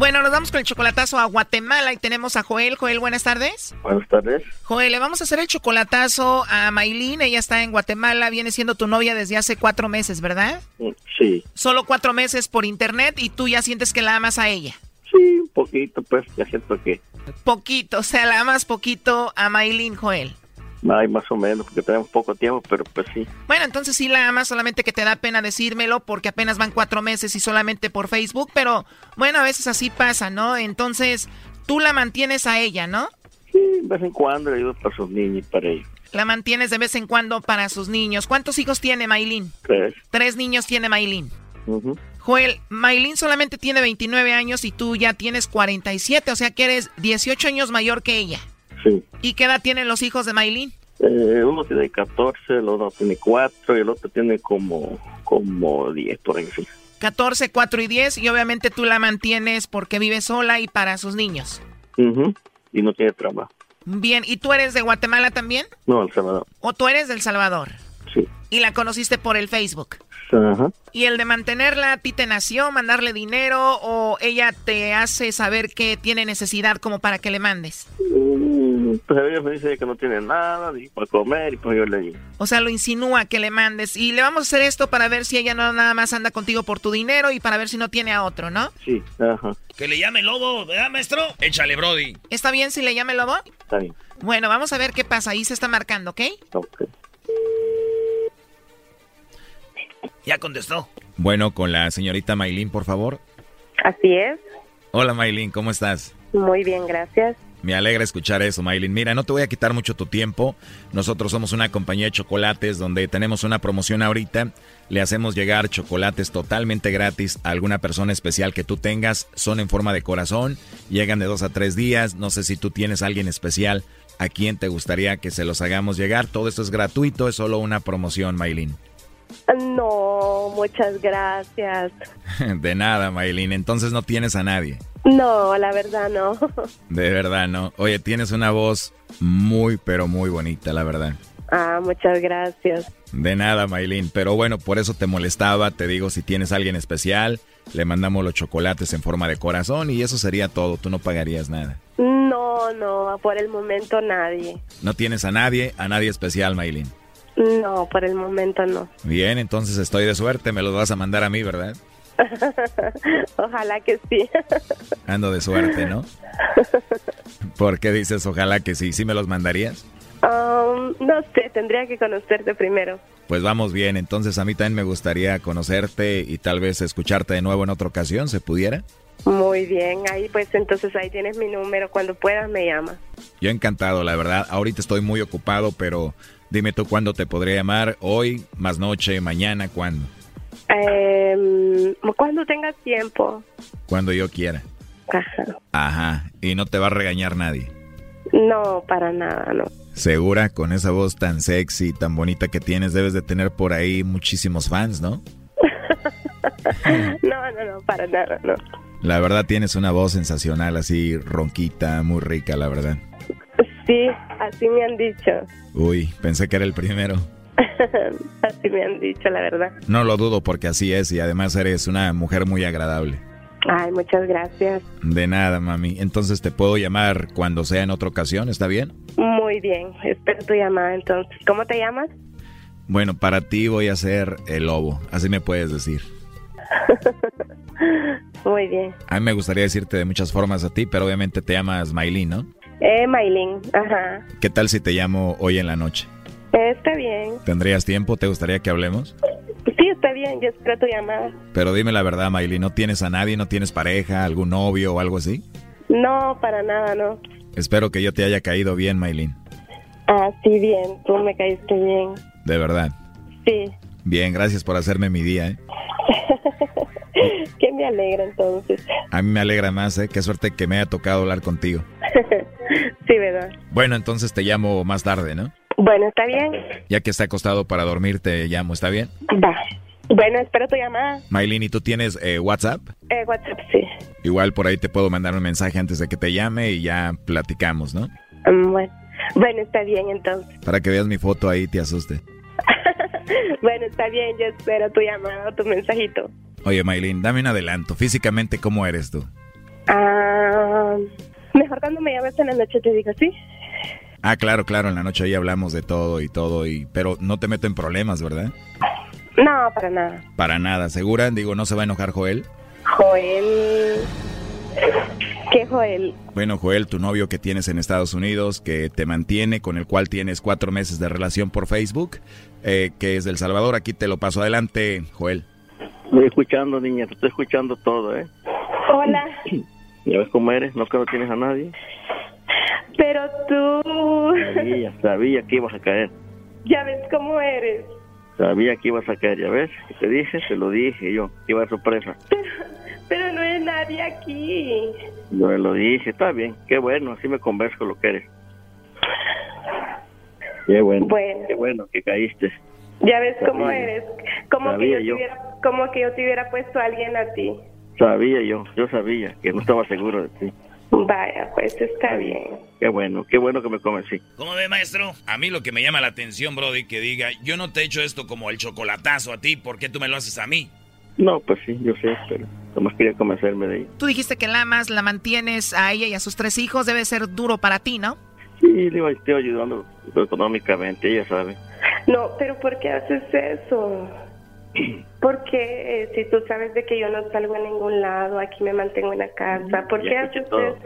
Bueno, nos vamos con el chocolatazo a Guatemala y tenemos a Joel. Joel, buenas tardes. Buenas tardes. Joel, le vamos a hacer el chocolatazo a Maylin. Ella está en Guatemala, viene siendo tu novia desde hace cuatro meses, ¿verdad? Sí, Solo cuatro meses por internet y tú ya sientes que la amas a ella. sí, un poquito, pues, ya siento que Poquito, o sea, la amas poquito a Maylin, Joel. Hay más o menos, porque tenemos poco tiempo, pero pues sí. Bueno, entonces sí la amas, solamente que te da pena decírmelo porque apenas van cuatro meses y solamente por Facebook, pero bueno, a veces así pasa, ¿no? Entonces, tú la mantienes a ella, ¿no? Sí, de vez en cuando le ayudo para sus niños y para ellos. La mantienes de vez en cuando para sus niños. ¿Cuántos hijos tiene Maylin? Tres. Tres niños tiene Maylin. Joel, Maylin solamente tiene 29 años y tú ya tienes 47, o sea que eres 18 años mayor que ella. Sí. ¿Y qué edad tienen los hijos de Maylin? Eh, uno tiene 14, el otro tiene 4 y el otro tiene como, como 10 por ahí. sí. 14, 4 y 10 y obviamente tú la mantienes porque vive sola y para sus niños. Ujú. Y no tiene trabajo. Bien, ¿y tú eres de Guatemala también? No, El Salvador. ¿O tú eres del Salvador? Sí. Y la conociste por el Facebook. Ajá. ¿Y el de mantenerla a ti te nació, mandarle dinero o ella te hace saber que tiene necesidad como para que le mandes? Mm, Pues ella me dice que no tiene nada, ni para comer, y pues yo le digo. O sea, lo insinúa que le mandes. Y le vamos a hacer esto para ver si ella no nada más anda contigo por tu dinero y para ver si no tiene a otro, ¿no? Sí, ajá, Que le llame lobo, ¿verdad, maestro? Échale, Brody. ¿Está bien si le llame Lobo? está bien. Bueno, vamos a ver qué pasa. Ahí se está marcando, ¿ok? Ok. Ya contestó. Bueno, con la señorita Maylin, por favor. Así es. Hola Maylin, ¿cómo estás? Muy bien, gracias. Me alegra escuchar eso, Maylin. Mira, no te voy a quitar mucho tu tiempo. Nosotros somos una compañía de chocolates donde tenemos una promoción ahorita. Le hacemos llegar chocolates totalmente gratis a alguna persona especial que tú tengas. Son en forma de corazón. Llegan de dos a tres días. No sé si tú tienes a alguien especial a quien te gustaría que se los hagamos llegar. Todo esto es gratuito, es solo una promoción, Maylin. No, muchas gracias. De nada, Maylin. Entonces no tienes a nadie. No, la verdad no. De verdad, ¿no? Oye, tienes una voz muy, pero muy bonita, la verdad. Ah, muchas gracias. De nada, Maylin. Pero bueno, por eso te molestaba. Te digo, si tienes a alguien especial, le mandamos los chocolates en forma de corazón y eso sería todo. Tú no pagarías nada. No, no, por el momento nadie. No tienes a nadie, a nadie especial, Maylin. No, por el momento no. Bien, entonces estoy de suerte. Me los vas a mandar a mí, ¿verdad? Ojalá que sí. Ando de suerte, ¿no? ¿Por qué dices ojalá que sí? ¿Sí me los mandarías? Um, no sé, tendría que conocerte primero. Pues vamos bien, entonces a mí también me gustaría conocerte y tal vez escucharte de nuevo en otra ocasión, ¿se pudiera? Muy bien, ahí pues entonces ahí tienes mi número, cuando puedas me llamas. Yo encantado, la verdad. Ahorita estoy muy ocupado, pero dime tú cuándo te podría llamar, hoy, más noche, mañana, cuándo, Eh, cuando tengas tiempo. cuando yo quiera. Ajá. Ajá, y no te va a regañar nadie. No, para nada, no. Segura, con esa voz tan sexy, tan bonita que tienes, debes de tener por ahí muchísimos fans, ¿no? No, no, no, para nada, no. La verdad tienes una voz sensacional, así ronquita, muy rica, la verdad. Sí, así me han dicho. Uy, pensé que era el primero. así me han dicho, la verdad. No lo dudo porque así es y además eres una mujer muy agradable. Ay, muchas gracias. De nada, mami. Entonces te puedo llamar cuando sea en otra ocasión, ¿está bien? Muy bien, espero tu llamada entonces. ¿Cómo te llamas? Bueno, para ti voy a ser el lobo, así me puedes decir. Muy bien. A mí me gustaría decirte de muchas formas a ti, pero obviamente te llamas Maylin, ¿no? Eh, Maylin, ajá. ¿Qué tal si te llamo hoy en la noche? Eh, está bien. ¿Tendrías tiempo? ¿Te gustaría que hablemos? Sí, está bien, yo espero tu llamada. Pero dime la verdad, Maylin, ¿no tienes a nadie? ¿No tienes pareja, algún novio o algo así? No, para nada, no. Espero que yo te haya caído bien, Maylin. Ah, sí, bien, tú me caíste bien. De verdad. Sí, Bien, gracias por hacerme mi día, ¿eh? que me alegra entonces. A mí me alegra más, ¿eh? Qué suerte que me haya tocado hablar contigo. sí, ¿verdad? Bueno, entonces te llamo más tarde, ¿no? Bueno, está bien. Ya que está acostado para dormir, te llamo, ¿está bien? Va. Bueno, espero tu llamada. Maylin, ¿y tú tienes eh, WhatsApp? Eh, WhatsApp, sí. Igual por ahí te puedo mandar un mensaje antes de que te llame y ya platicamos, ¿no? Mm, Bueno, bueno, está bien entonces. Para que veas mi foto ahí te asuste. Bueno, está bien, yo espero tu llamada o tu mensajito. Oye, Maylin, dame un adelanto. Físicamente, ¿cómo eres tú? Ah, mejor cuando me llames en la noche te digo, ¿sí? Ah, claro, claro, en la noche ahí hablamos de todo y todo, y pero no te meto en problemas, ¿verdad? No, para nada. Para nada, ¿segura? Digo, ¿no se va a enojar Joel? Joel... ¿Qué Joel? Bueno, Joel, tu novio que tienes en Estados Unidos, que te mantiene, con el cual tienes cuatro meses de relación por Facebook, eh, que es del Salvador, aquí te lo paso adelante, Joel. Estoy escuchando, niña, te estoy escuchando todo, ¿eh? Hola, ¿Ya ves cómo eres? ¿No que no tienes a nadie? pero tú... Sabía, sabía que ibas a caer. Ya ves cómo eres. Sabía que ibas a caer, ¿ya ves? ¿Qué te dije? Te lo dije yo, iba a sorpresa. Pero no hay nadie aquí. Yo lo dije, está bien, qué bueno, así me convenzco lo que eres. Qué bueno, Bueno. qué bueno que caíste. Ya ves cómo eres. Como que, yo te yo. hubiera, como que yo te hubiera puesto a alguien a ti. Sabía yo, yo sabía que no estaba seguro de ti. Vaya, pues está bien. Qué bueno, qué bueno que me convencí. ¿Cómo ve, maestro? A mí lo que me llama la atención, Brody, que diga, yo no te he hecho esto como el chocolatazo a ti, ¿por qué tú me lo haces a mí? No, pues sí, yo sé, pero nomás quería convencerme de ella. Tú dijiste que la amas, la mantienes a ella y a sus tres hijos. Debe ser duro para ti, ¿no? Sí, le iba- estoy ayudando económicamente, ella sabe. No, pero ¿por qué haces eso? Porque si tú sabes de que yo no salgo a ningún lado, aquí me mantengo en la casa, ¿por qué todo. eso?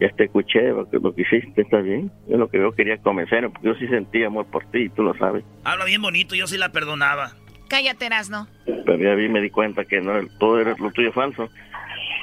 Ya te escuché lo que, lo que hiciste, está bien. Yo lo que yo quería convencerme, porque yo sí sentía amor por ti, tú lo sabes. Habla bien bonito, yo sí la perdonaba. Cállate, Erasno. Pero ya vi, me di cuenta que no, todo era lo tuyo falso.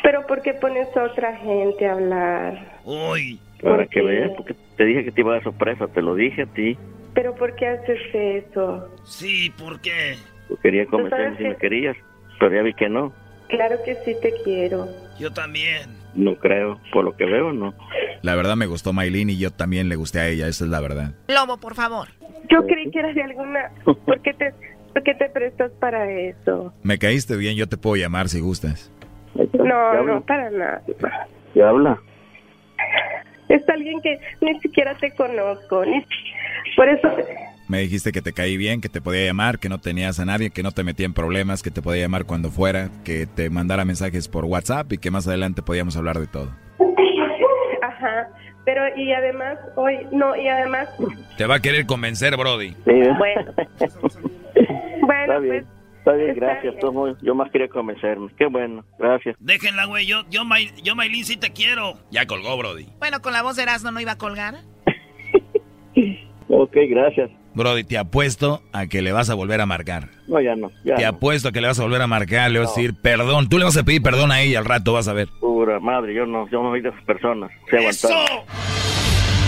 Pero ¿por qué pones a otra gente a hablar? Uy. Para que veas, porque te dije que te iba a dar sorpresa, te lo dije a ti. ¿Pero por qué haces eso? Sí, ¿por qué? Quería sabes convencerme si que- me querías, pero ya vi que no. Claro que sí te quiero. Yo también. No creo, por lo que veo, no. La verdad me gustó Maylin y yo también le gusté a ella, esa es la verdad. Lobo, por favor. Yo creí que eras de alguna... ¿Por qué te, por qué te prestas para eso? Me caíste bien, yo te puedo llamar si gustas. No, no, para nada. ¿Qué habla? Es alguien que ni siquiera te conozco. Ni... Por eso... Me dijiste que te caí bien, que te podía llamar, que no tenías a nadie, que no te metía en problemas, que te podía llamar cuando fuera, que te mandara mensajes por WhatsApp y que más adelante podíamos hablar de todo. Ajá. Pero y además, hoy... No, y además... Te va a querer convencer, Brody. Bueno. está bien, está bien, está gracias. bien. muy- yo más quería convencerme. Qué bueno, gracias. Déjenla, güey. Yo, yo, May- yo, Maylin, sí te quiero. Ya colgó, Brody. Bueno, con la voz de Erasno no iba a colgar. Ok, gracias. Brody, te apuesto a que le vas a volver a marcar. No, ya no, ya te no. apuesto a que le vas a volver a marcar, le vas a decir perdón. Tú le vas a pedir perdón a ella al rato, vas a ver. Pura madre, yo no, yo no soy de esas personas. Sé aguantar.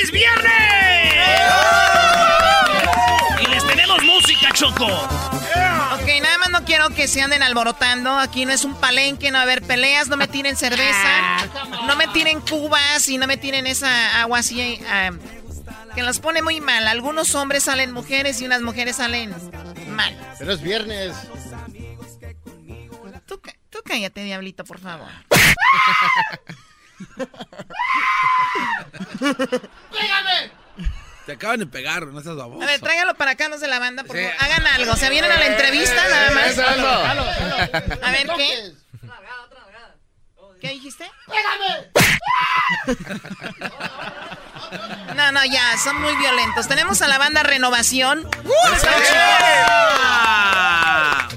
¡feliz viernes! Y les tenemos música, Choco. Ok, nada más no quiero que se anden alborotando. Aquí no es un palenque, no va a haber peleas, no me tiren cerveza, no me tiren cubas y no me tiren esa agua así ah, que los pone muy mal. Algunos hombres salen mujeres y unas mujeres salen mal. Pero es viernes. Tú, tú cállate, diablito, por favor. ¡Pégame! Te acaban de pegar, no estás baboso. A ver, tráigalo para acá, los de la banda, por Sí. favor. Hagan algo. Se vienen a la entrevista, nada más. Eso, eso. A ver, ¿qué? ¿Qué dijiste? No, no, ya, son muy violentos. Tenemos a la banda Renovación. Muchas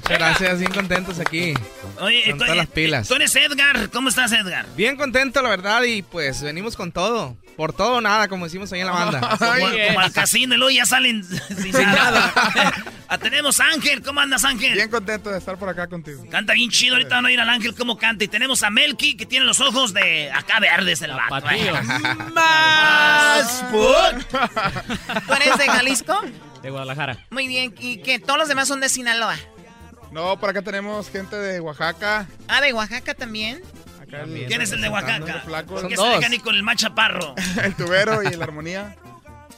gracias, bien contentos aquí. Oye, con todas las eh, pilas. Tú eres Edgar. ¿Cómo estás, Edgar? Bien contento, la verdad, y pues venimos con todo. Por todo o nada, como decimos ahí en la banda. Como, como al casino y luego ya salen sin nada. Ah, tenemos a Ángel. ¿Cómo andas, Ángel? Bien contento de estar por acá contigo. Canta bien chido. Ahorita van a ir al Ángel cómo canta. Y tenemos a Melky, que tiene los ojos de acá verdes el vato. eh. Más ¿Tú eres de Jalisco? De Guadalajara. Muy bien. ¿Y que Todos los demás son de Sinaloa. No, por acá tenemos gente de Oaxaca. Ah, de Oaxaca también. Acá el- ¿Quién es el de Oaxaca? ¿Por qué se ir con el machaparro? el tubero y la armonía.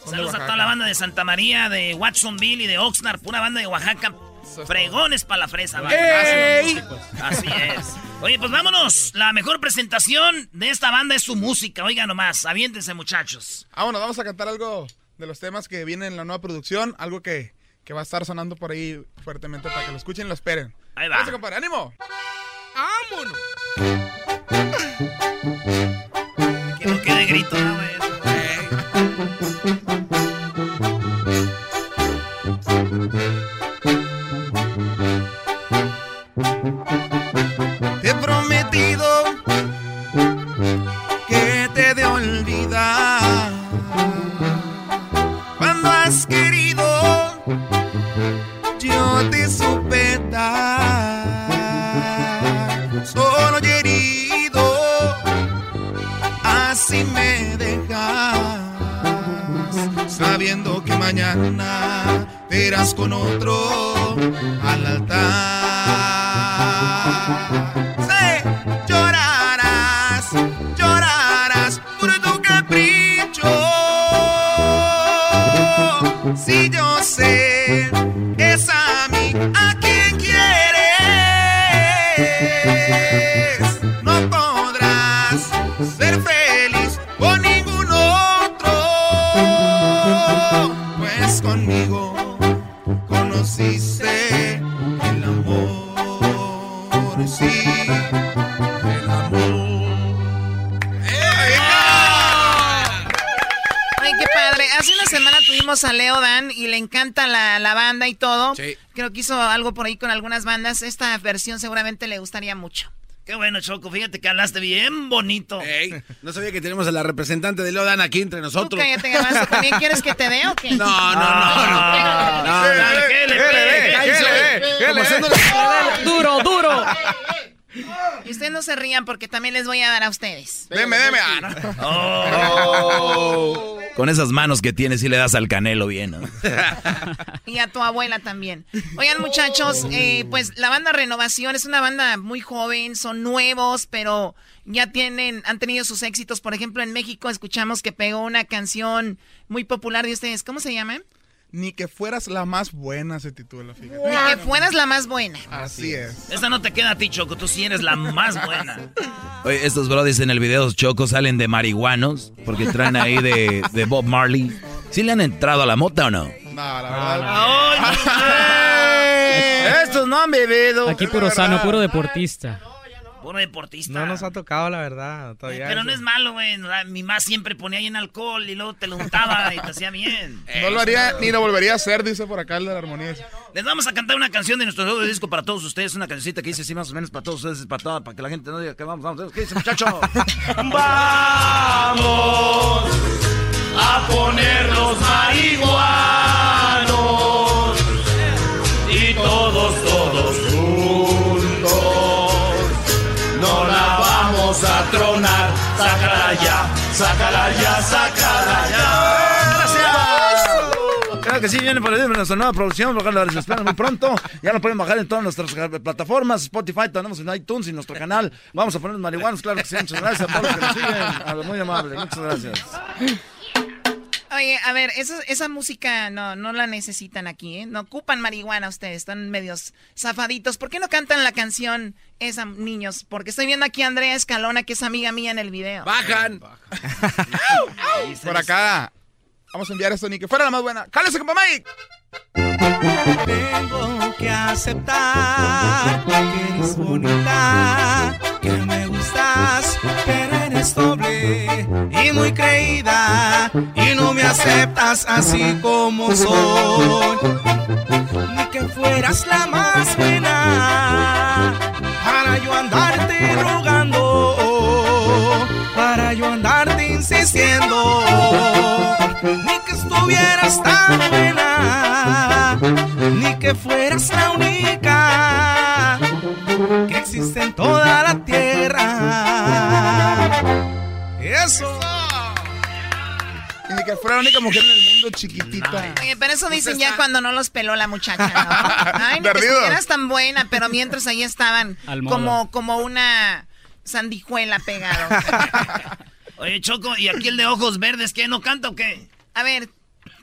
Saludos a toda la banda de Santa María, de Watsonville y de Oxnard, pura banda de Oaxaca. Fregones para la fresa, ¿vale? ¡Ey! Así es. Oye, pues vámonos. La mejor presentación de esta banda es su música. Oiga nomás, aviéntense, muchachos. Ah, bueno, vamos a cantar algo de los temas que vienen en la nueva producción. Algo que, que va a estar sonando por ahí fuertemente para que lo escuchen y lo esperen. Ahí va. Vamos, compadre, ánimo. ¡Vámonos! Que no quede grito, ¿no, güey? Mañana te irás con otro al altar. A Leo Dan y le encanta la, la banda y todo. Creo que hizo algo por ahí con algunas bandas. Esta versión seguramente le gustaría mucho. Qué bueno, Choco. Fíjate que hablaste bien bonito. no sabía que tenemos a la representante de Lodan aquí entre nosotros. Tú cállate, Garbanzo. ¿También quieres que te dé o qué? No, no, no, no. Duro, duro. Y ustedes no se rían porque también les voy a dar a ustedes. Deme, deme. Ah, no. Con esas manos que tienes y le das al canelo bien, ¿no? Y a tu abuela también. Oigan, muchachos, eh, pues la banda Renovación es una banda muy joven, son nuevos, pero ya tienen, han tenido sus éxitos. Por ejemplo, en México escuchamos que pegó una canción muy popular de ustedes. ¿Cómo se llama? Ni que fueras la más buena se titula, fíjate. Ni que fueras la más buena. Así es. Esta no te queda a ti, Choco. Tú sí eres la más buena. Oye, estos brodis en el video Choco salen de marihuanos porque traen ahí de, de Bob Marley. ¿Sí le han entrado a la mota o no? No, la verdad. Estos no han bebido. Aquí puro sano, puro deportista. Puro deportista. No nos ha tocado, la verdad. Todavía Pero no es malo, güey. Mi mamá siempre ponía ahí en alcohol y luego te lo untaba y te hacía bien. No lo haría ni lo volvería a hacer, dice por acá el de la armonía. Les vamos a cantar una canción de nuestro nuevo disco para todos ustedes. Una cancioncita que dice así más o menos para todos ustedes, para, toda- para que la gente no diga que vamos, vamos. ¿Qué dice, muchacho? Vamos a ponernos marihuanos y todos, todos vamos a tronar. Sácala ya, sácala ya, sácala ya. Gracias. Claro que sí, viene por ahí nuestra nueva producción, cual les espera muy pronto. Ya lo pueden bajar en todas nuestras plataformas, Spotify, tenemos en iTunes y nuestro canal. Vamos a poner marihuanos, claro que sí. Muchas gracias a todos los que nos siguen. A lo muy amable, muchas gracias. Oye, a ver, esa, esa música no, no la necesitan aquí, ¿eh? No ocupan marihuana ustedes, están medios zafaditos. ¿Por qué no cantan la canción esa, niños? Porque estoy viendo aquí a Andrea Escalona, que es amiga mía en el video. ¡Bajan! Por acá. Vamos a enviar esto ni que fuera la más buena. ¡Cálese, compa Mike! Tengo que aceptar que eres bonita, que me gustas, pero eres doble y muy creída y no me aceptas así como soy. Ni que fueras la más buena para yo andarte rogando, estuvieras tan buena, ni que fueras la única que existe en toda la tierra. Eso. Y ni que fuera la única mujer en el mundo chiquitita. Oye, pero eso dicen ya cuando no los peló la muchacha, ¿no? Ay, ni que estuvieras tan buena, pero mientras ahí estaban como, como una sandijuela pegado. Oye, Choco, ¿y aquí el de ojos verdes qué? ¿No canta o qué? A ver,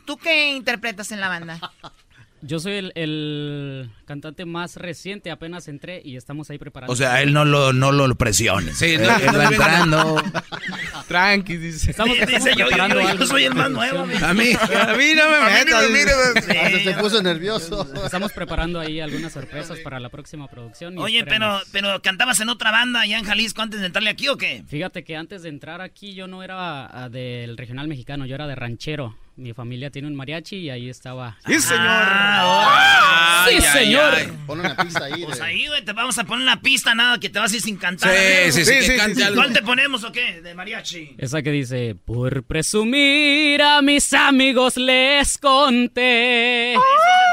¿tú qué interpretas en la banda? Yo soy el, el cantante más reciente, apenas entré y estamos ahí preparando. O sea, él no lo, no lo presione. Sí, él, no, él no va entrando. Tranqui, dice. Estamos, estamos preparando algo. A mí, a mí no me A mí ni metas. me se puso nervioso. Estamos preparando ahí algunas sorpresas para la próxima producción. y Oye, pero, esperemos. pero cantabas en otra banda allá en Jalisco antes de entrarle aquí o qué? Fíjate que antes de entrar aquí yo no era ah, del regional mexicano, yo era de ranchero. Mi familia tiene un mariachi y ahí estaba. ¡Sí, señor! Ah, ¡Sí, señor! Pon una pista ahí. Pues de- ahí, güey, te vamos a poner una pista, nada, que te vas a ir sin cantar. Sí, amigo. sí, sí, que cante algo. ¿Cuál te ponemos o qué? De mariachi. Esa que dice, por presumir a mis amigos les conté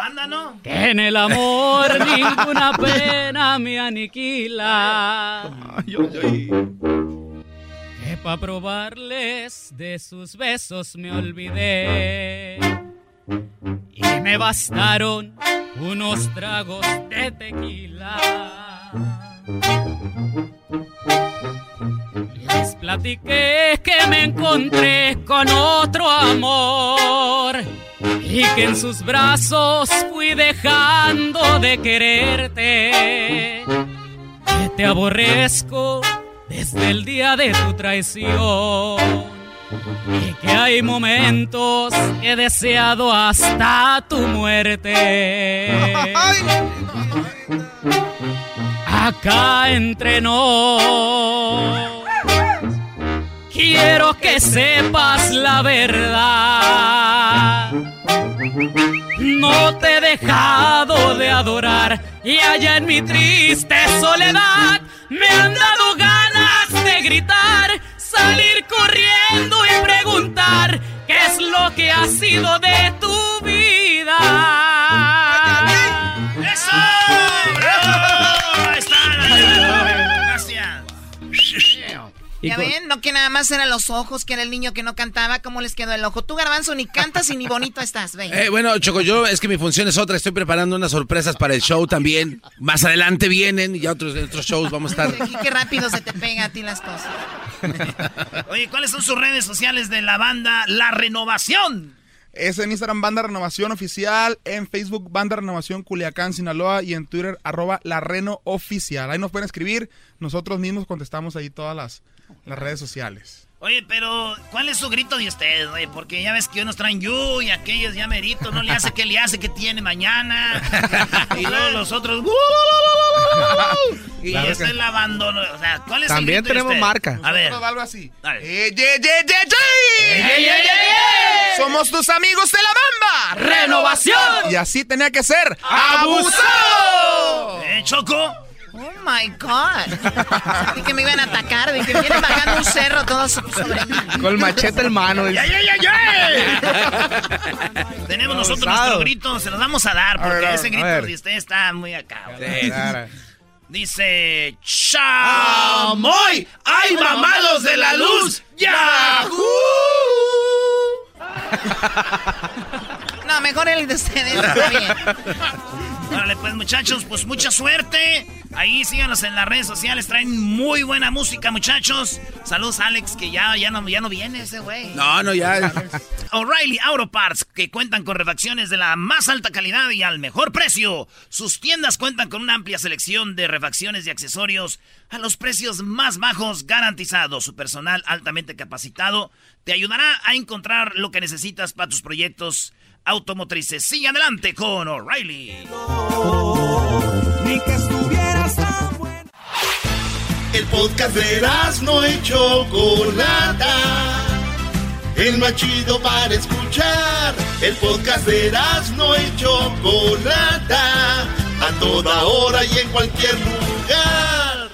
Anda, ¿no? que en el amor ninguna pena me aniquila. Que pa' probarles de sus besos me olvidé. Y me bastaron unos tragos de tequila. Les platiqué que me encontré con otro amor y que en sus brazos fui dejando de quererte. Que te aborrezco desde el día de tu traición. Y que hay momentos que he deseado hasta tu muerte. Acá entre nos. Quiero que sepas la verdad. No te he dejado de adorar y allá en mi triste soledad me han dado ganas gritar, salir corriendo y preguntar qué es lo que ha sido de tu vida. Ya ven, no que nada más eran los ojos, que era el niño que no cantaba, ¿cómo les quedó el ojo? Tú, Garbanzo, ni cantas y ni bonito estás, ven. Eh, bueno, Choco, yo es que mi función es otra. Estoy preparando unas sorpresas para el show también. Más adelante vienen y ya otros, otros shows vamos a estar. Aquí qué rápido se te pega a ti las cosas. Oye, ¿cuáles son sus redes sociales de la banda La Renovación? Es en Instagram Banda Renovación Oficial, en Facebook Banda Renovación Culiacán, Sinaloa y en Twitter arroba La Reno Oficial. Ahí nos pueden escribir, nosotros mismos contestamos ahí todas las, las redes sociales. Oye, pero ¿cuál es su grito de ustedes, güey? Porque ya ves que unos traen yu y aquellos ya merito, no le hace que le hace que tiene mañana. y luego los otros. y Claro este que- es el abandono. O sea, ¿cuál es el También grito de tenemos ustedes? marca. A ver. Algo así. Somos tus amigos de la banda. ¡Renovación! Y así tenía que ser. ¡Abusado! ¿Eh, Choco? Oh my God. Dije que me iban a atacar, de que vienen bajando un cerro todos sobre mí. Con el machete en mano. ¡Ya, ya, ya, ya! Tenemos nosotros nuestro grito, se los vamos a dar, A porque ver, ese grito de usted está muy acá. Sí. Dice. ¡Chamoy! ¡Hay mamados de la luz! ¡Yahoo! No, mejor el de ustedes. está bien. Órale, pues muchachos, pues mucha suerte. Ahí síganos en las redes sociales, traen muy buena música, muchachos. Saludos, Alex, que ya, ya, no, ya no viene ese güey. No, no, ya. O'Reilly Auto Parts, que cuentan con refacciones de la más alta calidad y al mejor precio. Sus tiendas cuentan con una amplia selección de refacciones y accesorios a los precios más bajos garantizados. Su personal altamente capacitado te ayudará a encontrar lo que necesitas para tus proyectos automotrices. Sigue adelante con O'Reilly. Ni que estuvieras tan bueno. El podcast de no y Chocolata. El más chido para escuchar. El podcast de no y Chocolata. A toda hora y en cualquier lugar.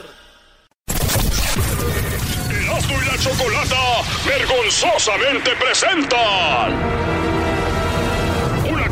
Erasmo y la Chocolata vergonzosamente presentan.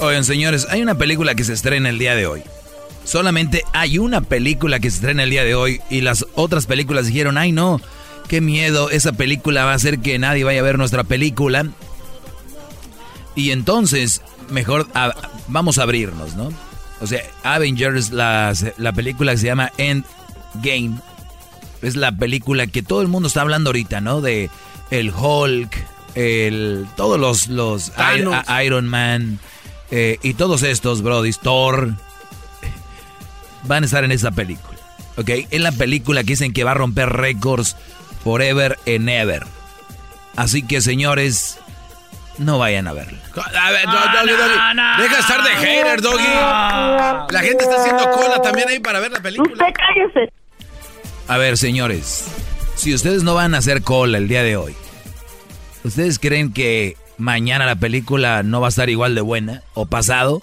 Oigan, señores, hay una película que se estrena el día de hoy. Solamente hay una película que se estrena el día de hoy y las otras películas dijeron, ay no, qué miedo, esa película va a hacer que nadie vaya a ver nuestra película. Y entonces, mejor vamos a abrirnos, ¿no? O sea, Avengers, la, la película que se llama Endgame, es la película que todo el mundo está hablando ahorita, ¿no? De el Hulk, el, todos los, los I- Thanos. a- Iron Man eh, y todos estos, Brody, Thor, van a estar en esa película. ¿Ok? Es la película que dicen que va a romper récords forever and ever. Así que, señores, no vayan a verla. A ver, no, Doggy, Doggy. Deja de estar de hater, Doggy. La gente está haciendo cola también ahí para ver la película. Usted cállese. A ver, señores, si ustedes no van a hacer cola el día de hoy, ¿ustedes creen que mañana la película no va a estar igual de buena o pasado?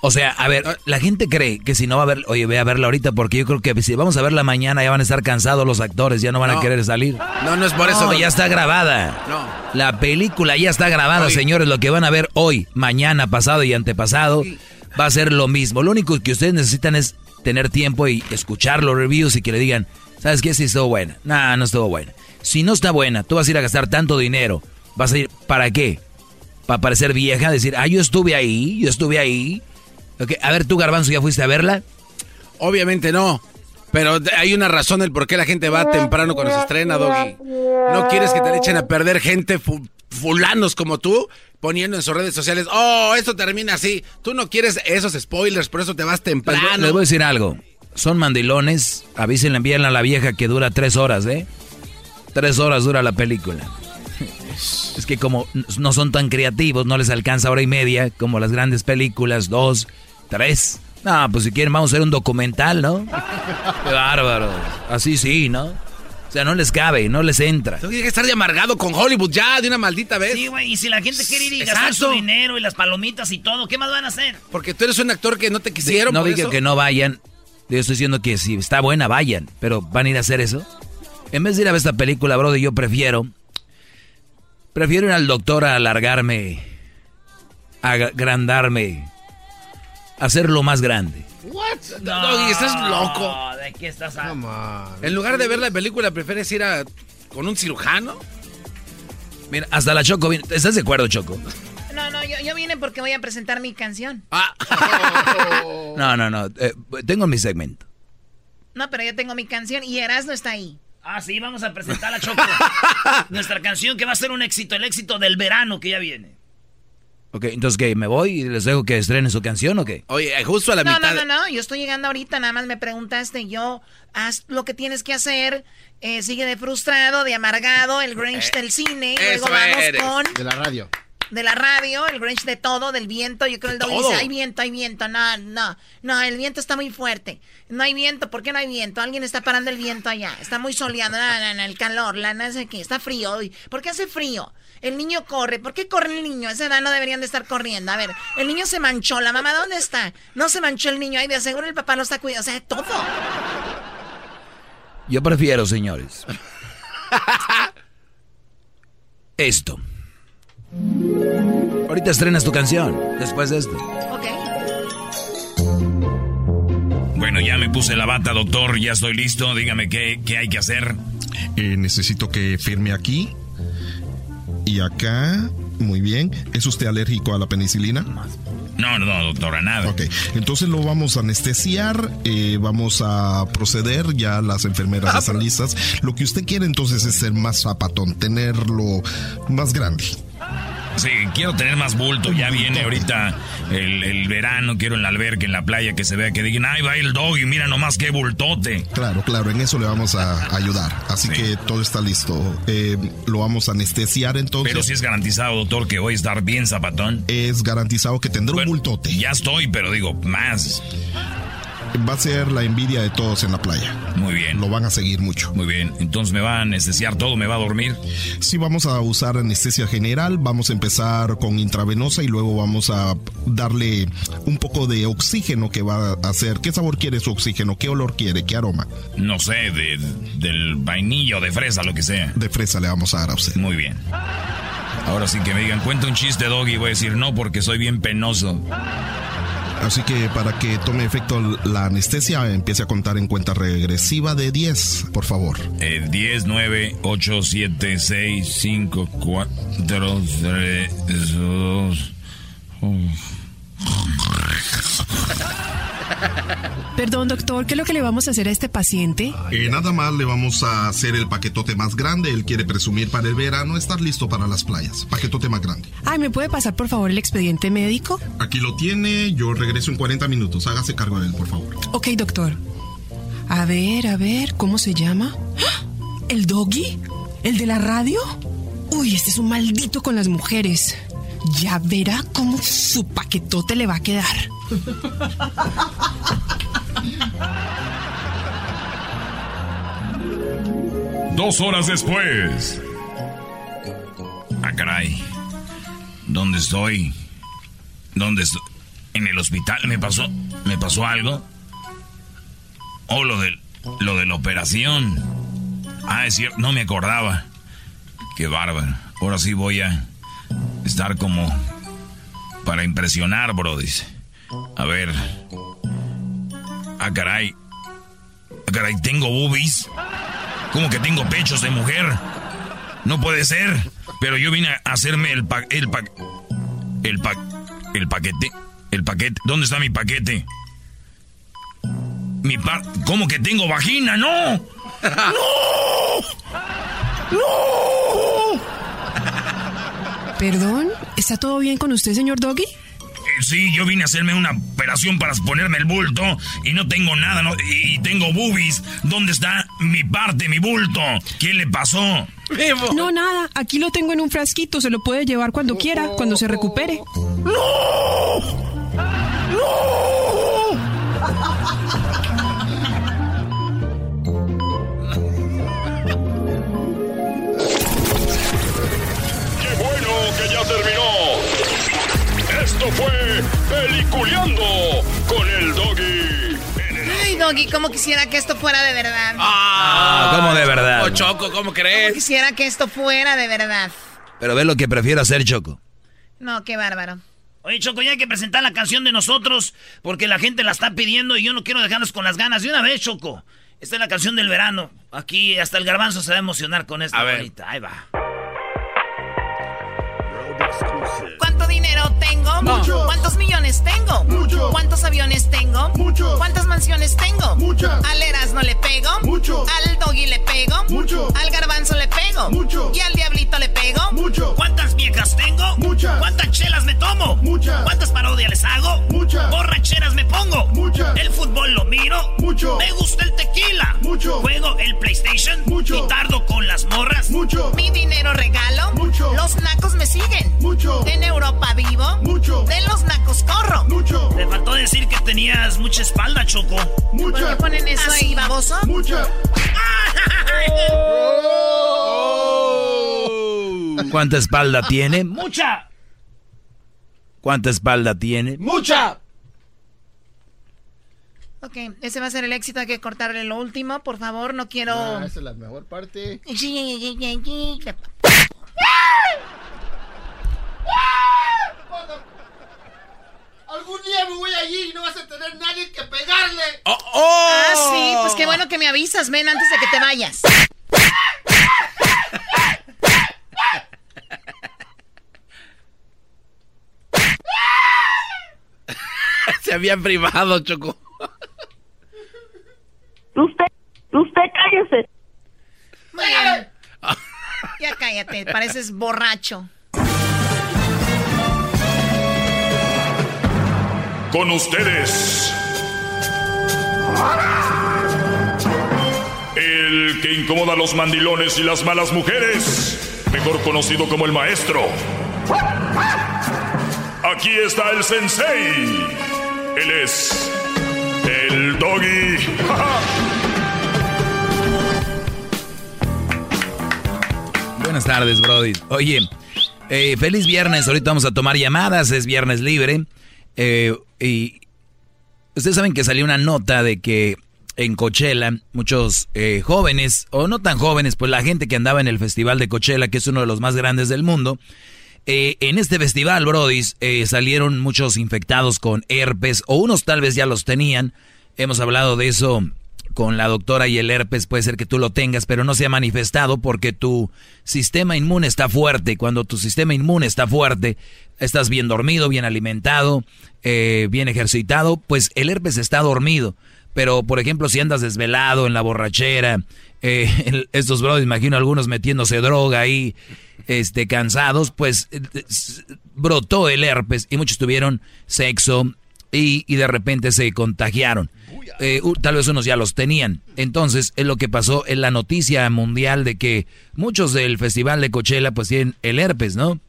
O sea, a ver, la gente cree que si no va a ver, oye, ve a verla ahorita porque yo creo que si vamos a verla mañana ya van a estar cansados los actores, ya no van a querer salir. No, no es por eso. No, Doggy. ya está grabada. No. La película ya está grabada, señores. Lo que van a ver hoy, mañana, pasado y antepasado va a ser lo mismo. Lo único que ustedes necesitan es tener tiempo y escuchar los reviews y que le digan, ¿sabes qué? Si estuvo buena. No, no estuvo buena. Si no está buena, tú vas a ir a gastar tanto dinero. ¿Vas a ir para qué? ¿Para parecer vieja? Decir, ah, yo estuve ahí, yo estuve ahí. A ver, tú, Garbanzo, ¿ya fuiste a verla? Obviamente no. Pero hay una razón del por qué la gente va temprano cuando se estrena, Doggy. No quieres que te le echen a perder gente fulanos como tú poniendo en sus redes sociales, oh, esto termina así. Tú no quieres esos spoilers, por eso te vas temprano. les voy a decir algo. Son mandilones. Avísenle, envíenle a la vieja que dura tres horas, ¿eh? Tres horas dura la película. Es que como no son tan creativos, no les alcanza hora y media, como las grandes películas, dos, tres. No, pues si quieren vamos a hacer un documental, ¿no? Qué bárbaro. Así sí, ¿no? O sea, no les cabe, no les entra. Tú tienes que estar de amargado con Hollywood ya, de una maldita vez. Sí, güey, y si la gente quiere ir y gastar su dinero y las palomitas y todo, ¿qué más van a hacer? Porque tú eres un actor que no te quisieron. no eso. que no vayan. Yo estoy diciendo que si está buena, vayan. Pero ¿van a ir a hacer eso? En vez de ir a ver esta película, brother, yo prefiero... Prefiero ir al doctor a alargarme, a agrandarme, a hacerlo más grande. What? Doggy, estás loco. ¿De qué estás hablando? En lugar de ver la película, ¿prefieres ir a con un cirujano? Mira, hasta la Choco... viene- ¿Estás de acuerdo, Choco? No, no, yo, yo vine porque voy a presentar mi canción. Ah. No, no, no. eh, tengo mi segmento. No, pero yo tengo mi canción y Erasmo está ahí. Ah, sí, vamos a presentar a Choco. Nuestra canción que va a ser un éxito, el éxito del verano que ya viene. Ok, entonces, ¿qué? ¿Me voy y les dejo que estrenen su canción o qué? Oye, justo a la no, mitad. no, no, no, yo estoy llegando ahorita, nada más me preguntaste, yo, haz lo que tienes que hacer, eh, sigue de frustrado, de amargado, el Grinch del cine, y luego eso vamos eres. con... De la radio. De la radio, el Grinch de todo, del viento, yo creo el Doggy dice, hay viento, hay viento, no, no, no, el viento está muy fuerte, no hay viento, ¿por qué no hay viento? Alguien está parando el viento allá, está muy soleado, no, no, no, el calor, la no sé qué, está frío, hoy. ¿por qué hace frío? El niño corre, ¿por qué corre el niño? A esa edad no deberían de estar corriendo, a ver, el niño se manchó, la mamá, ¿dónde está? No se manchó el niño, ahí de aseguro el papá lo está cuidando, o sea, todo. Yo prefiero, señores. Esto. Ahorita estrenas tu canción, después de esto. Bueno, ya me puse la bata, doctor, ya estoy listo. Dígame qué, qué hay que hacer. Eh, necesito que firme aquí y acá. Muy bien. ¿Es usted alérgico a la penicilina? No, no, doctora, nada. Ok, entonces lo vamos a anestesiar, eh, vamos a proceder, ya las enfermeras ya están listas. Lo que usted quiere entonces es ser más zapatón, tenerlo más grande. Sí, quiero tener más bulto. Ya viene ahorita el, el verano. Quiero en la alberca, en la playa, que se vea que digan, ay, va el dog y mira nomás qué bultote. Claro, claro, en eso le vamos a ayudar. Así que todo está listo. Eh, lo vamos a anestesiar entonces. Pero si es garantizado, doctor, que voy a estar bien zapatón. Es garantizado que tendrá un bultote. Ya estoy, pero digo, más. Va a ser la envidia de todos en la playa. Muy bien. Lo van a seguir mucho. Muy bien. Entonces me va a anestesiar todo, me va a dormir. Sí, vamos a usar anestesia general, vamos a empezar con intravenosa y luego vamos a darle un poco de oxígeno que va a hacer. ¿Qué sabor quiere su oxígeno? ¿Qué olor quiere? ¿Qué aroma? No sé, de, del vainilla o de fresa, lo que sea. De fresa le vamos a dar a usted. Muy bien. Ahora sí que me digan, cuenta un chiste, doggy. Voy a decir no porque soy bien penoso. Así que para que tome efecto la anestesia, empiece a contar en cuenta regresiva de 10, por favor. Eh, 10, 9, 8, 7, 6, 5, 4, 3, 2. Perdón, doctor, ¿qué es lo que le vamos a hacer a este paciente? Eh, nada más le vamos a hacer el paquetote más grande. Él quiere presumir para el verano estar listo para las playas. Paquetote más grande. Ay, ¿me puede pasar por favor el expediente médico? Aquí lo tiene. Yo regreso en 40 minutos. Hágase cargo de él, por favor. Ok, doctor. A ver, a ver, ¿cómo se llama? ¡Ah! ¿El doggy? ¿El de la radio? Uy, este es un maldito con las mujeres. Ya verá cómo su paquetote le va a quedar. Dos horas después. Ah, caray. ¿Dónde estoy? ¿Dónde estoy? ¿En el hospital? ¿Me pasó? ¿Me pasó algo? Oh, lo del, lo de la operación. Ah, es cierto, no me acordaba. Qué bárbaro. Ahora sí voy a estar como para impresionar, bro. A ver. Ah, caray. Ah, caray, tengo boobies. ¿Cómo que tengo pechos de mujer? No puede ser. Pero yo vine a hacerme el pa el pa el pa el paquete. El paquete. ¿Dónde está mi paquete? Mi pa ¿Cómo que tengo vagina? ¡No! ¡No! ¡No! ¿Perdón? ¿Está todo bien con usted, señor Doggy? Eh, sí, yo vine a hacerme una operación para ponerme el bulto y no tengo nada, no, y tengo boobies. ¿Dónde está mi parte, mi bulto? ¿Qué le pasó? No, nada. Aquí lo tengo en un frasquito. Se lo puede llevar cuando quiera, cuando se recupere. ¡No! ¡No! Fue Peliculeando con el Doggy. Ay, Doggy, cómo quisiera que esto fuera de verdad. Ah, ¿cómo de verdad? Oh, Choco, ¿cómo Cómo crees? quisiera que esto fuera de verdad. Pero ve lo que prefiero hacer, Choco. No, qué bárbaro. Oye, Choco, ya hay que presentar la canción de nosotros porque la gente la está pidiendo y yo no quiero dejarlos con las ganas. De una vez, Choco. Esta es la canción del verano. Aquí hasta el garbanzo se va a emocionar con esta A ver. bonita. Ahí va. ¿Cuánto dinero tengo? Mucho. ¿Cuántos millones tengo? Mucho. ¿Cuántos aviones tengo? Mucho. ¿Cuántas mansiones tengo? Muchas. Al Erasmo le pego. Mucho. Al Doggy le pego. Mucho. Al Garbanzo le pego. Mucho. Y al Diablito le pego. Mucho. ¿Cuántas viejas tengo? Muchas. ¿Cuántas chelas me tomo? Muchas. ¿Cuántas parodias les hago? Muchas. ¿Borracheras me pongo? Muchas. ¿El fútbol lo miro? Mucho. ¿Me gusta el tequila? Mucho. ¿Juego el PlayStation? Mucho. ¿Y tardo con las morras? Mucho. Mi dinero regalo. Mucho. Los nacos me siguen. Mucho. En Europa vivo. Mucho. De los nacos corro. Mucho. Le faltó decir que tenías mucha espalda, Choco. ¿Por qué Mucha. ponen eso ahí, baboso? Mucha. ¿Cuánta espalda tiene? ¡Mucha! ¿Cuánta espalda tiene? Mucha. Ok, ese va a ser el éxito. Hay que cortarle lo último, por favor. No quiero. Ah, esa es la mejor parte. Algún día me voy allí y no vas a tener nadie que pegarle. Oh, oh. Ah, sí, pues qué bueno que me avisas, ven, antes de que te vayas. Se habían privado, Choco. Usted, usted cállese. Bien. Ya cállate, pareces borracho. Con ustedes. El que incomoda a los mandilones y las malas mujeres. Mejor conocido como el maestro. Aquí está el sensei. Él es el doggy. Buenas tardes, Brody. Oye, eh, feliz viernes. Ahorita vamos a tomar llamadas. Es viernes libre. Eh, y ustedes saben que salió una nota de que en Coachella muchos eh, jóvenes, o no tan jóvenes, pues la gente que andaba en el festival de Coachella, que es uno de los más grandes del mundo, eh, en este festival, Brody, eh, salieron muchos infectados con herpes, o unos tal vez ya los tenían. Hemos hablado de eso con la doctora y el herpes puede ser que tú lo tengas, pero no se ha manifestado porque tu sistema inmune está fuerte. Cuando tu sistema inmune está fuerte, estás bien dormido, bien alimentado, eh, bien ejercitado, pues el herpes está dormido. Pero, por ejemplo, si andas desvelado en la borrachera, eh, estos brothers, imagino algunos metiéndose droga ahí, este, cansados, pues eh, brotó el herpes y muchos tuvieron sexo y, y de repente se contagiaron. Eh, tal vez unos ya los tenían. Entonces, es lo que pasó en la noticia mundial de que muchos del festival de Coachella pues tienen el herpes, ¿no?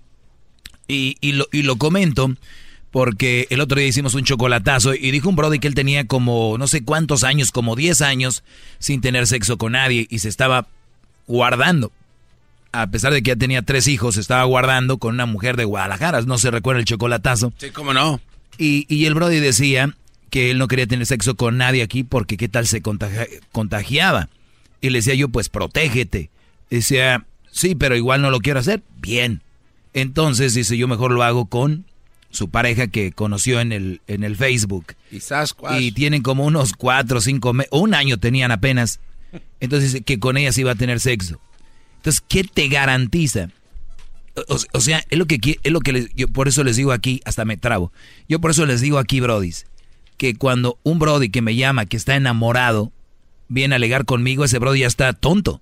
Y, y lo, y lo comento porque el otro día hicimos un chocolatazo y dijo un brody que él tenía como no sé cuántos años, como 10 años sin tener sexo con nadie y se estaba guardando. A pesar de que ya tenía tres hijos, se estaba guardando con una mujer de Guadalajara, no se recuerda el chocolatazo. Sí, cómo no. Y, y el Brody decía que él no quería tener sexo con nadie aquí porque qué tal se contagia- contagiaba. Y le decía yo, pues protégete. Decía, sí, pero igual no lo quiero hacer. Bien. Entonces dice, yo mejor lo hago con su pareja que conoció en el, en el Facebook. Y Sasquatch. Y tienen como unos cuatro o cinco meses, un año tenían apenas. Entonces dice que con ella se iba a tener sexo. Entonces, ¿qué te garantiza? O, o sea, es lo que es lo que les- yo por eso les digo aquí, hasta me trabo. Yo por eso les digo aquí, brodis, que cuando un brody que me llama, que está enamorado, viene a alegar conmigo, ese brody ya está tonto.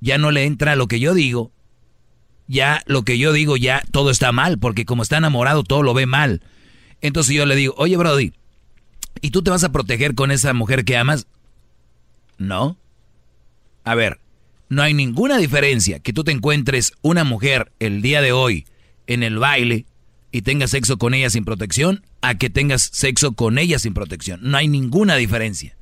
Ya no le entra lo que yo digo. Ya lo que yo digo, ya todo está mal, porque como está enamorado, todo lo ve mal. Entonces yo le digo, oye, brody, ¿y tú te vas a proteger con esa mujer que amas? No. A ver, no hay ninguna diferencia que tú te encuentres una mujer el día de hoy en el baile y tengas sexo con ella sin protección a que tengas sexo con ella sin protección. No hay ninguna diferencia.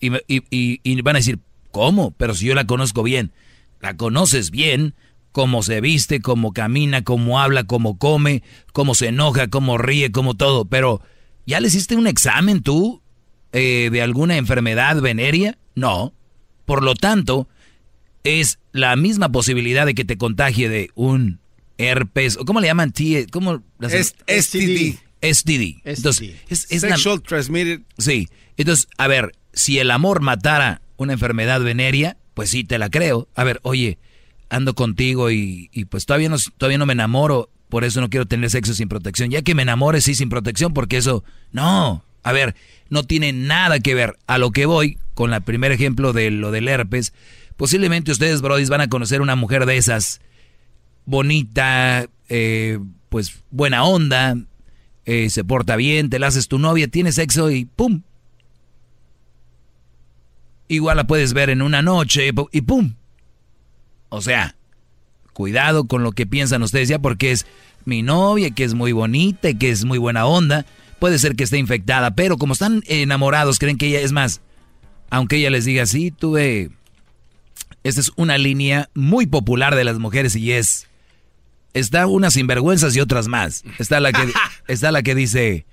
Y, y- y van a decir, ¿cómo? Pero si yo la conozco bien. La conoces bien, cómo se viste, cómo camina, cómo habla, cómo come, cómo se enoja, cómo ríe, cómo todo. Pero, ¿ya le hiciste un examen tú eh, de alguna enfermedad venérea? No. Por lo tanto, es la misma posibilidad de que te contagie de un herpes, o ¿cómo le llaman? T- ¿Cómo? las- Es- STD. STD. Entonces, es, es la- Sexual transmitted. Sí. Entonces, a ver, si el amor matara una enfermedad venérea, pues sí, te la creo. A ver, oye, ando contigo y, y pues todavía no, todavía no me enamoro, por eso no quiero tener sexo sin protección. Ya que me enamore, sí, sin protección, porque eso, no. A ver, no tiene nada que ver a lo que voy con el primer ejemplo de lo del herpes. Posiblemente ustedes, brodis, van a conocer una mujer de esas, bonita, eh, pues buena onda, eh, se porta bien, te la haces tu novia, tienes sexo y ¡pum! Igual la puedes ver en una noche y ¡pum! O sea, cuidado con lo que piensan ustedes ya porque es mi novia, que es muy bonita, que es muy buena onda. Puede ser que esté infectada, pero como están enamorados, creen que ella es más. Aunque ella les diga, sí, tuve... Esta es una línea muy popular de las mujeres y es... Está unas sinvergüenzas y otras más. Está la que, está la que dice,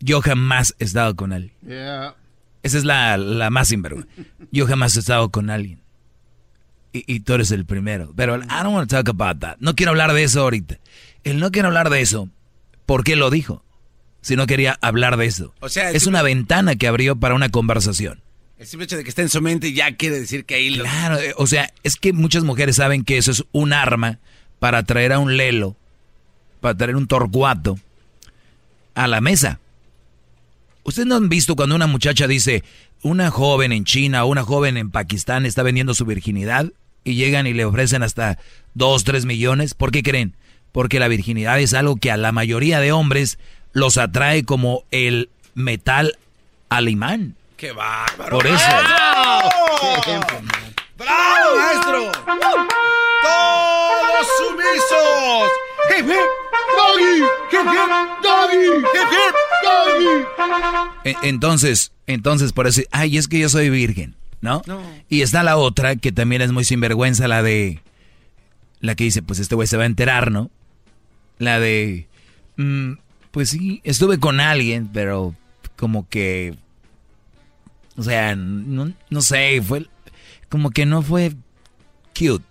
yo jamás he estado con alguien. Yeah. Esa es la, la más sinvergüenza. Yo jamás he estado con alguien. Y, y tú eres el primero. Pero I don't want to talk about that. No quiero hablar de eso ahorita. Él no quiere hablar de eso. ¿Por qué lo dijo? Si no quería hablar de eso. O sea, es una ventana que abrió para una conversación. El simple hecho de que esté en su mente ya quiere decir que ahí lo... Claro, eh, o sea, es que muchas mujeres saben que eso es un arma para traer a un lelo, para traer un torcuato a la mesa. ¿Ustedes no han visto cuando una muchacha dice, una joven en China o una joven en Pakistán está vendiendo su virginidad y llegan y le ofrecen hasta dos, tres millones? ¿Por qué creen? Porque la virginidad es algo que a la mayoría de hombres los atrae como el metal al imán. ¡Qué bárbaro! Por eso. ¡Bravo, maestro! ¡Todos sumisos! ¡Hip, hip! ¡Doggy! ¡Hip, hip! ¡Doggy! ¡Hip, hip! ¡Doggy! E- Entonces, entonces por eso, ay, es que yo soy virgen, ¿no? No. Y está la otra que también es muy sinvergüenza, la de, la que dice, pues este güey se va a enterar, ¿no? La de, mm, pues sí, estuve con alguien, pero como que, o sea, no, no sé, fue, como que no fue cute,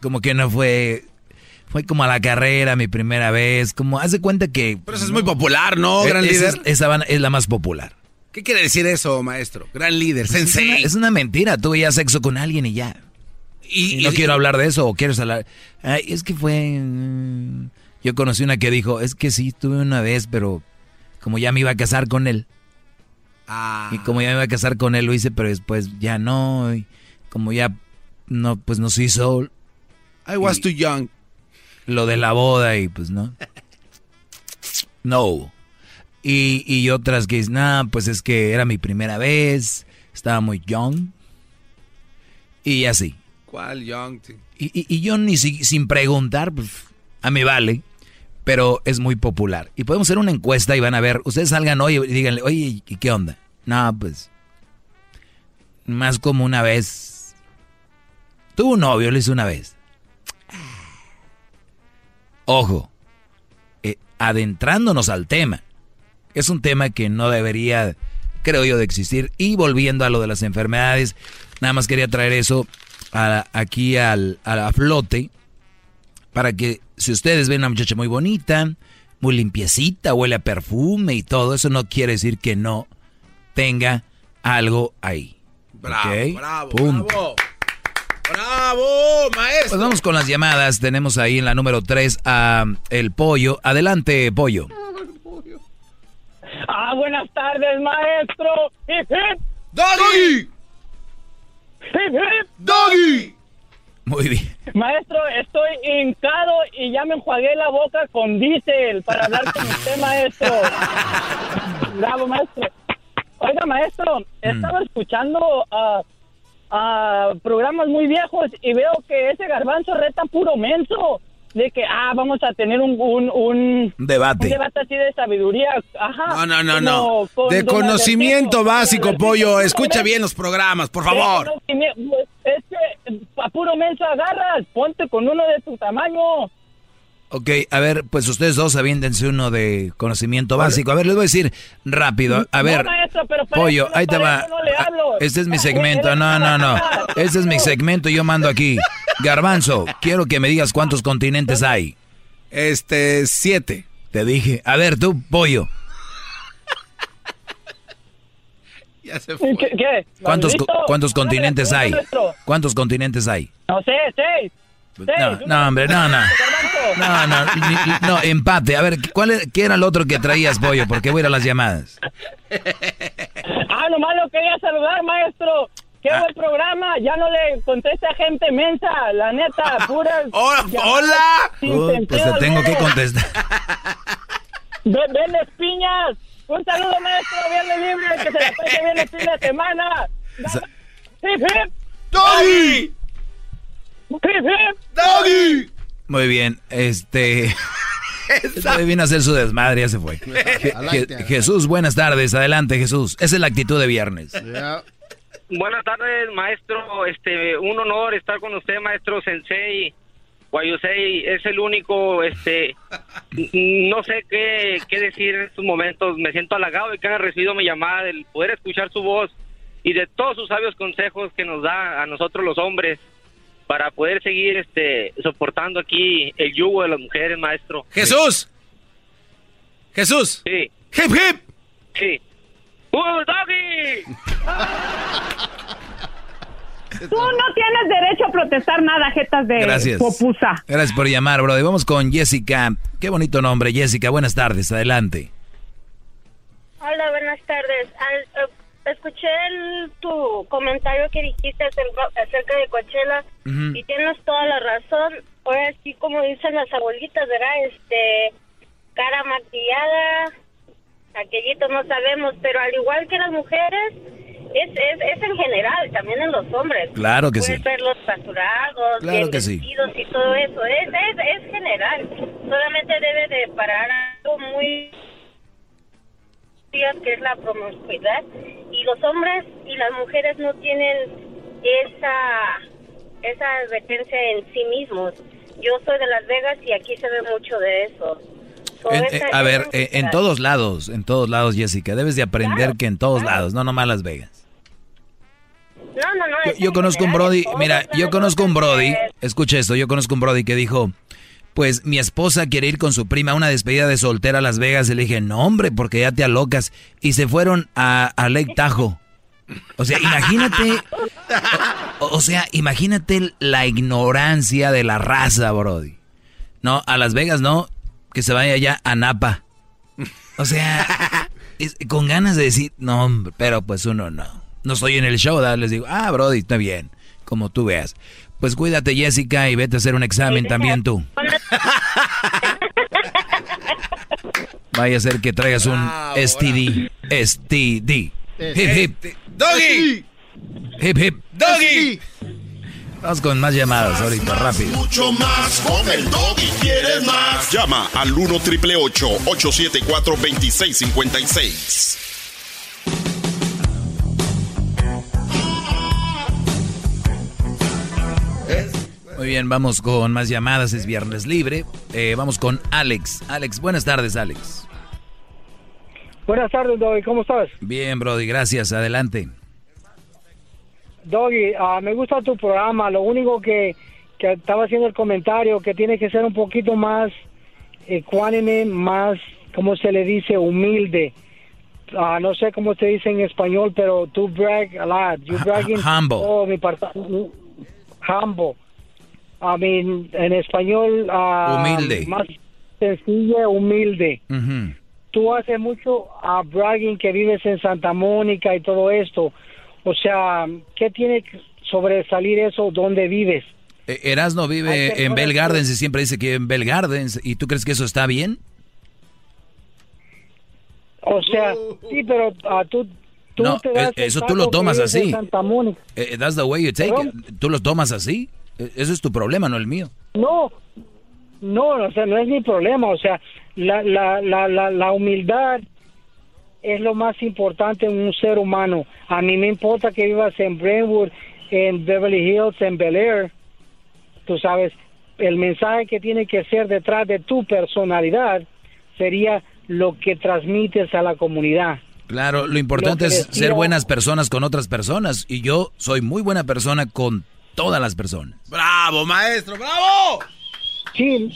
como que no fue, fue como a la carrera, mi primera vez, como, haz de cuenta que... Pero eso es muy popular, ¿no, Eh, gran líder? es- esa es la más popular. ¿Qué quiere decir eso, maestro? Gran líder, Pues es, una, sensei. es una mentira. Tuve ya sexo con alguien y ya. Y, no quiero hablar de eso o quieres hablar. Ay, es que fue. mm, Yo conocí una que dijo: Es que sí, tuve una vez, pero como ya me iba a casar con él. Ah. Y como ya me iba a casar con él, lo hice, pero después ya no. y como ya no, pues nos hizo. I was too young. Lo de la boda y pues no. No. Y, y otras que dicen, nah, pues es que era mi primera vez, estaba muy young. Y así. ¿Cuál young? Y, y- y yo ni si- sin preguntar, pues a mí vale, pero es muy popular. Y podemos hacer una encuesta y van a ver, ustedes salgan hoy y díganle, oye, ¿y qué onda? No, pues, más como una vez. Tuvo un novio, lo hizo una vez. Ojo, eh, adentrándonos al tema. Es un tema que no debería, creo yo, de existir. Y volviendo a lo de las enfermedades, nada más quería traer eso a- aquí al, a la flote para que si ustedes ven a una muchacha muy bonita, muy limpiecita, huele a perfume y todo, eso no quiere decir que no tenga algo ahí. Bravo, bravo, Punto. bravo. ¡Bravo, maestro! Pues vamos con las llamadas. Tenemos ahí en la número 3 a el pollo. Adelante, pollo. Ah, buenas tardes, maestro. Hip, hip. ¡Doggy! Hip, hip. ¡Doggy! Muy bien. Maestro, estoy hincado y ya me enjuagué la boca con diésel para hablar con usted, maestro. Bravo, maestro. Oiga, maestro, he estado escuchando a programas muy viejos y veo que ese garbanzo reta puro menso. De que, ah, vamos a tener un, un, un, Debate. un debate así de sabiduría. Ajá. No, no, no, no. con De conocimiento básico, pollo. Escucha bien los programas, por favor. Es que a puro menso agarras, ponte con uno de tu tamaño. Ok, a ver, pues ustedes dos aviéndense uno de conocimiento básico. A ver, les voy a decir rápido. A ver, No, maestro, pero para pollo, eso ahí te va. no le hablo. Este es mi segmento. No, no, no. Este es mi segmento. Yo mando aquí. Garbanzo, quiero que me digas cuántos continentes hay. Este, siete. Te dije. A ver, tú, pollo. Ya se ¿Qué? qué? ¿Cuántos, ¿Maldito? ¿cuántos Una continentes hay? ¿Cuántos continentes hay? No sé, seis. No, no, hombre, no, no. No, no, no, empate. A ver, ¿cuál es- ¿qué era el otro que traías, pollo? Porque voy a ir a las llamadas. Ah, nomás lo quería saludar, maestro. Qué Ah. buen programa. Ya no le conteste a gente mensa, la neta, pura. ¡Hola! Uy, pues te tengo que contestar. Ven, ven, piñas. Un saludo, maestro. Viernes libre. Que se la pase bien el fin de semana. Hip, hip. ¡Doggy! Muy bien, este... Este viene a hacer su desmadre, ya se fue. Je- Je- Jesús, buenas tardes. Adelante, Jesús. Esa es la actitud de viernes. Buenas tardes, maestro. Este, un honor estar con usted, maestro Sensei. Guayusei es el único, este, no sé qué, qué decir en estos momentos. Me siento halagado de que haya recibido mi llamada, del poder escuchar su voz y de todos sus sabios consejos que nos da a nosotros los hombres para poder seguir, este, soportando aquí el yugo de las mujeres, maestro. ¡Jesús! ¡Jesús! Sí. ¡Hip, hip! Sí. ¡Uh, doggy! Tú no tienes derecho a protestar nada, jetas de Gracias. popusa. Gracias por llamar, bro. Vamos con Jessica. Qué bonito nombre, Jessica. Buenas tardes. Adelante. Hola, buenas tardes. Al- eh, escuché el- tu comentario que dijiste acerca, de Coachella y tienes toda la razón. Ahora sí, como dicen las abuelitas, ¿verdad? Este, cara maquillada, aquellitos no sabemos, pero al igual que las mujeres, es, es, es en general, también en los hombres. Claro que Puedes sí. verlos rasurados, Claro bien que sí. vestidos y todo eso. Es, es, es general. Solamente debe de parar algo muy que es la promiscuidad y los hombres y las mujeres no tienen esa esa advertencia en sí mismos. Yo soy de Las Vegas y aquí se ve mucho de eso. So, En- eh, a ver, eh, en todos lados, en todos lados, Jessica. Debes de aprender que en todos lados, no nomás Las Vegas. No, no, no. Yo, yo conozco un Brody, mira, yo conozco un Brody, escucha esto, yo conozco un Brody que dijo, pues mi esposa quiere ir con su prima a una despedida de soltera a Las Vegas. Y le dije, no hombre, porque ya te alocas. Y se fueron a, a Lake Tahoe. O sea, imagínate, o, sea, imagínate la ignorancia de la raza, Brody. No, a Las Vegas no, que se vaya allá a Napa. O sea, con ganas de decir, no, hombre, pero pues uno no. No estoy en el show, les digo, ah, Brody, está bien, como tú veas. Pues cuídate, Jessica, y vete a hacer un examen también tú. Vaya a ser que traigas un STD. STD. Hip, hip. ¡Doggy! Hip, hip. ¡Doggy! Vamos con más llamadas ahorita, rápido. Mucho más con el doggy. ¿Quieres más? Llama al 1 triple 874 2656. Muy bien, vamos con más llamadas, es viernes libre. Eh, vamos con Alex. Alex, buenas tardes, Alex. Buenas tardes, Doggy, ¿cómo estás? Bien, Brody, gracias, adelante. Doggy, ah, me gusta tu programa, lo único que, que estaba haciendo el comentario, que tiene que ser un poquito más ecuánime, más, ¿cómo se le dice? Humilde. Ah, no sé cómo se dice en español, pero tú brag a lot. You bragging. humble. Oh, mi humble. I mean, en español. Humilde. Más sencilla, humilde. Ujú. Tú haces mucho a bragging que vives en Santa Mónica y todo esto. O sea, ¿qué tiene que sobresalir eso? ¿Dónde vives? Eh, Erasno vive en Bell Gardens y siempre dice que en Bell Gardens. ¿Y tú crees que eso está bien? O sea, sí, pero ah, tú, tú No, te das el eso tú lo tomas así. Santa Mónica. Eh, that's the way you take it. ¿Tú lo tomas así? Eh, Eso es tu problema, no el mío. No, no, o sea, no es mi problema. O sea, la, la, la, la, la humildad es lo más importante en un ser humano. A mí me importa que vivas en Brentwood, en Beverly Hills, en Bel Air. Tú sabes, el mensaje que tiene que ser detrás de tu personalidad sería lo que transmites a la comunidad. Claro, lo importante Lo es ser buenas personas con otras personas. Y yo soy muy buena persona con todas las personas. ¡Bravo, maestro! ¡Bravo! Sí,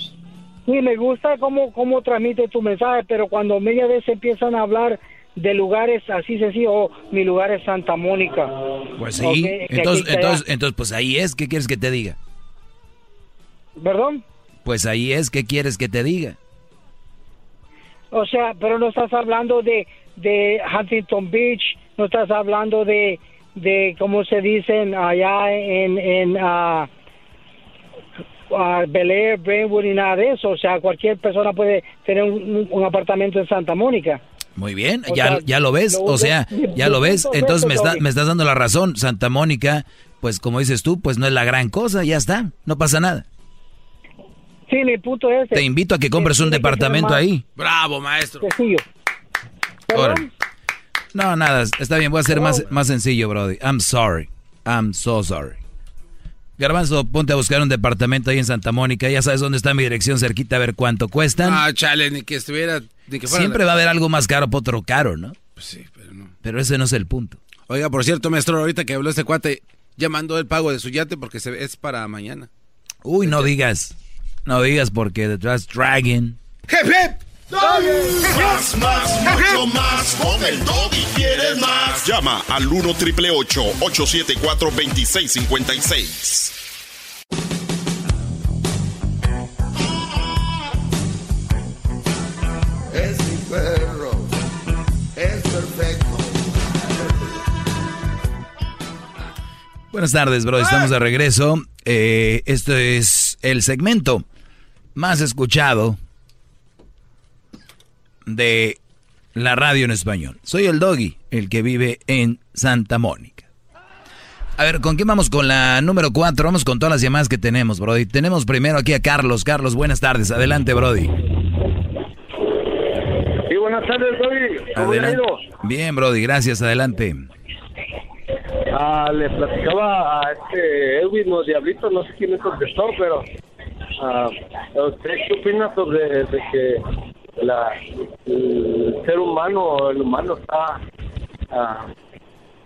sí, me gusta cómo, cómo transmite tu mensaje, pero cuando media vez empiezan a hablar de lugares así sencillo, oh, mi lugar es Santa Mónica. Pues sí. Entonces, entonces, entonces, pues ahí es. ¿Qué quieres que te diga? ¿Perdón? Pues ahí es. ¿Qué quieres que te diga? O sea, pero no estás hablando de, de Huntington Beach, no estás hablando de, de ¿cómo se dicen allá en, en ah, ah, Bel Air, Brentwood y nada de eso. O sea, cualquier persona puede tener un, un apartamento en Santa Mónica. Muy bien, O ya, sea, ya lo ves, lo- o sea, lo- ya lo ves, entonces me, está- me estás dando la razón, Santa Mónica, pues como dices tú, pues no es la gran cosa, ya está, no pasa nada. Sí, mi punto es... Te invito a que compres un departamento ahí. ¡Bravo, maestro! Sencillo. No, nada, está bien, voy a ser más, más sencillo, Brody. I'm sorry, I'm so sorry. Garbanzo, ponte a buscar un departamento ahí en Santa Mónica, ya sabes dónde está mi dirección cerquita, a ver cuánto cuestan. Ah, chale, ni que estuviera... Ni que fuera Siempre va a haber algo más caro por otro caro, ¿no? Pues sí, pero no. Pero ese no es el punto. Oiga, por cierto, maestro, ahorita que habló este cuate, ya mandó el pago de su yate porque se, es para mañana. Uy, no digas, no digas porque detrás Dragon. ¡Hip, hip! Más, más, mucho más. Con el Doggy quieres más. Llama al 1 triple 874 2656. Es mi perro, es perfecto. Buenas tardes, bro. Estamos de regreso. Eh, esto es el segmento más escuchado de la radio en español. Soy el Doggy, el que vive en Santa Mónica. A ver, ¿con quién vamos con la número 4? Vamos con todas las llamadas que tenemos, Brody. Tenemos primero aquí a Carlos. Carlos, buenas tardes. Adelante, Brody. Sí, buenas tardes, Doggy. ¿Cómo ido? Bien, Brody, gracias. Adelante. Ah, le platicaba a este Edwin o Diablito, no sé quién es contestó, pero ah, ¿usted qué opina sobre de que la, el ser humano, el humano está ah,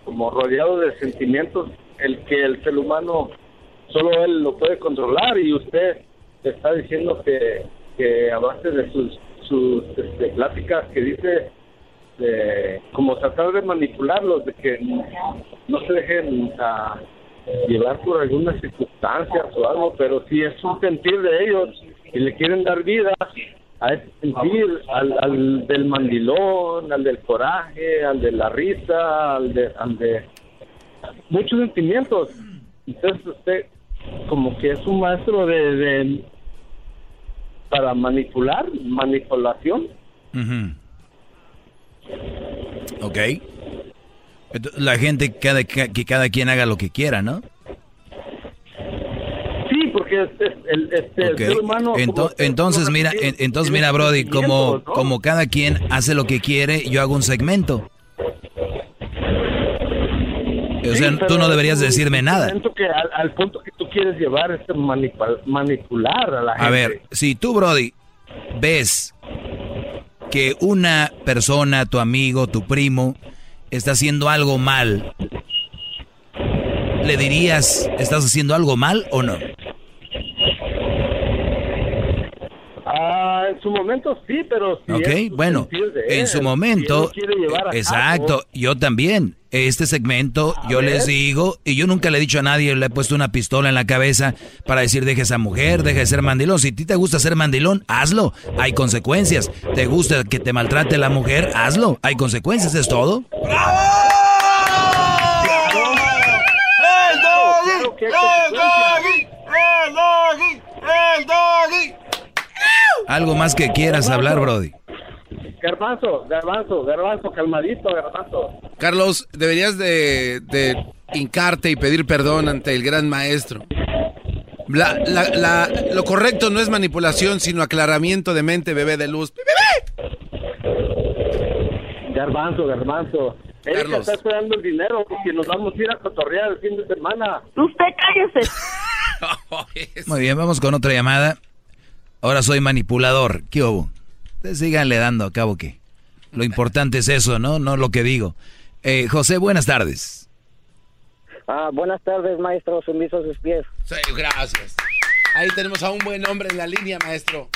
como rodeado de sentimientos, el que el ser humano solo él lo puede controlar y usted está diciendo que, que a base de sus, sus este, pláticas que dice de como tratar de manipularlos, de que no se dejen ah, llevar por algunas circunstancias o algo, pero si es un sentir de ellos y le quieren dar vida a sentir, al, al del mandilón, al del coraje, al de la risa, al de, al de muchos sentimientos. Entonces usted como que es un maestro de, de para manipular, manipulación. Ujú. Ok. La gente, cada, que cada quien haga lo que quiera, ¿no? Porque este, el, este, el Ok. ser humano... Ento- entonces, mira, en- entonces mira, Brody, como, como cada quien hace lo que quiere, yo hago un segmento. O sea, tú no deberías decirme nada. Que al, al punto que tú quieres llevar es manipa- manipular a la gente. A ver, si tú, Brody, ves que una persona, tu amigo, tu primo, está haciendo algo mal, ¿le dirías, estás haciendo algo mal o no? Ah, en su momento sí, pero si Ok, es bueno, en él, su momento, él lo quiere llevar a exacto, cabo, yo también. Este segmento yo les digo, y yo nunca le he dicho a nadie, le he puesto una pistola en la cabeza para decir deje esa mujer, deje de ser mandilón. Si a ti te gusta ser mandilón, hazlo, hay consecuencias. ¿Te gusta que te maltrate la mujer? Hazlo, hay consecuencias, es todo. ¡El doggy! ¡El doggy! ¡El doggy! ¡El doggy! Algo más que quieras hablar, Brody. Garbanzo, garbanzo, garbanzo, calmadito, garbanzo. Carlos, deberías de, de hincarte y pedir perdón ante el gran maestro. La- la- la- lo correcto no es manipulación, sino aclaramiento de mente, bebé de luz. Garbanzo, garbanzo. Erika Carlos. está esperando el dinero porque nos vamos a ir a cotorrear el fin de semana. Usted cállese. Muy bien, vamos con otra llamada. Ahora soy manipulador. ¿Qué hubo? Ustedes síganle dando a cabo que. Lo importante es eso, ¿no? No lo que digo. Eh, José, buenas tardes. Ah, buenas tardes, maestro. Sumiso a sus pies. Sí, gracias. Ahí tenemos a un buen hombre en la línea, maestro.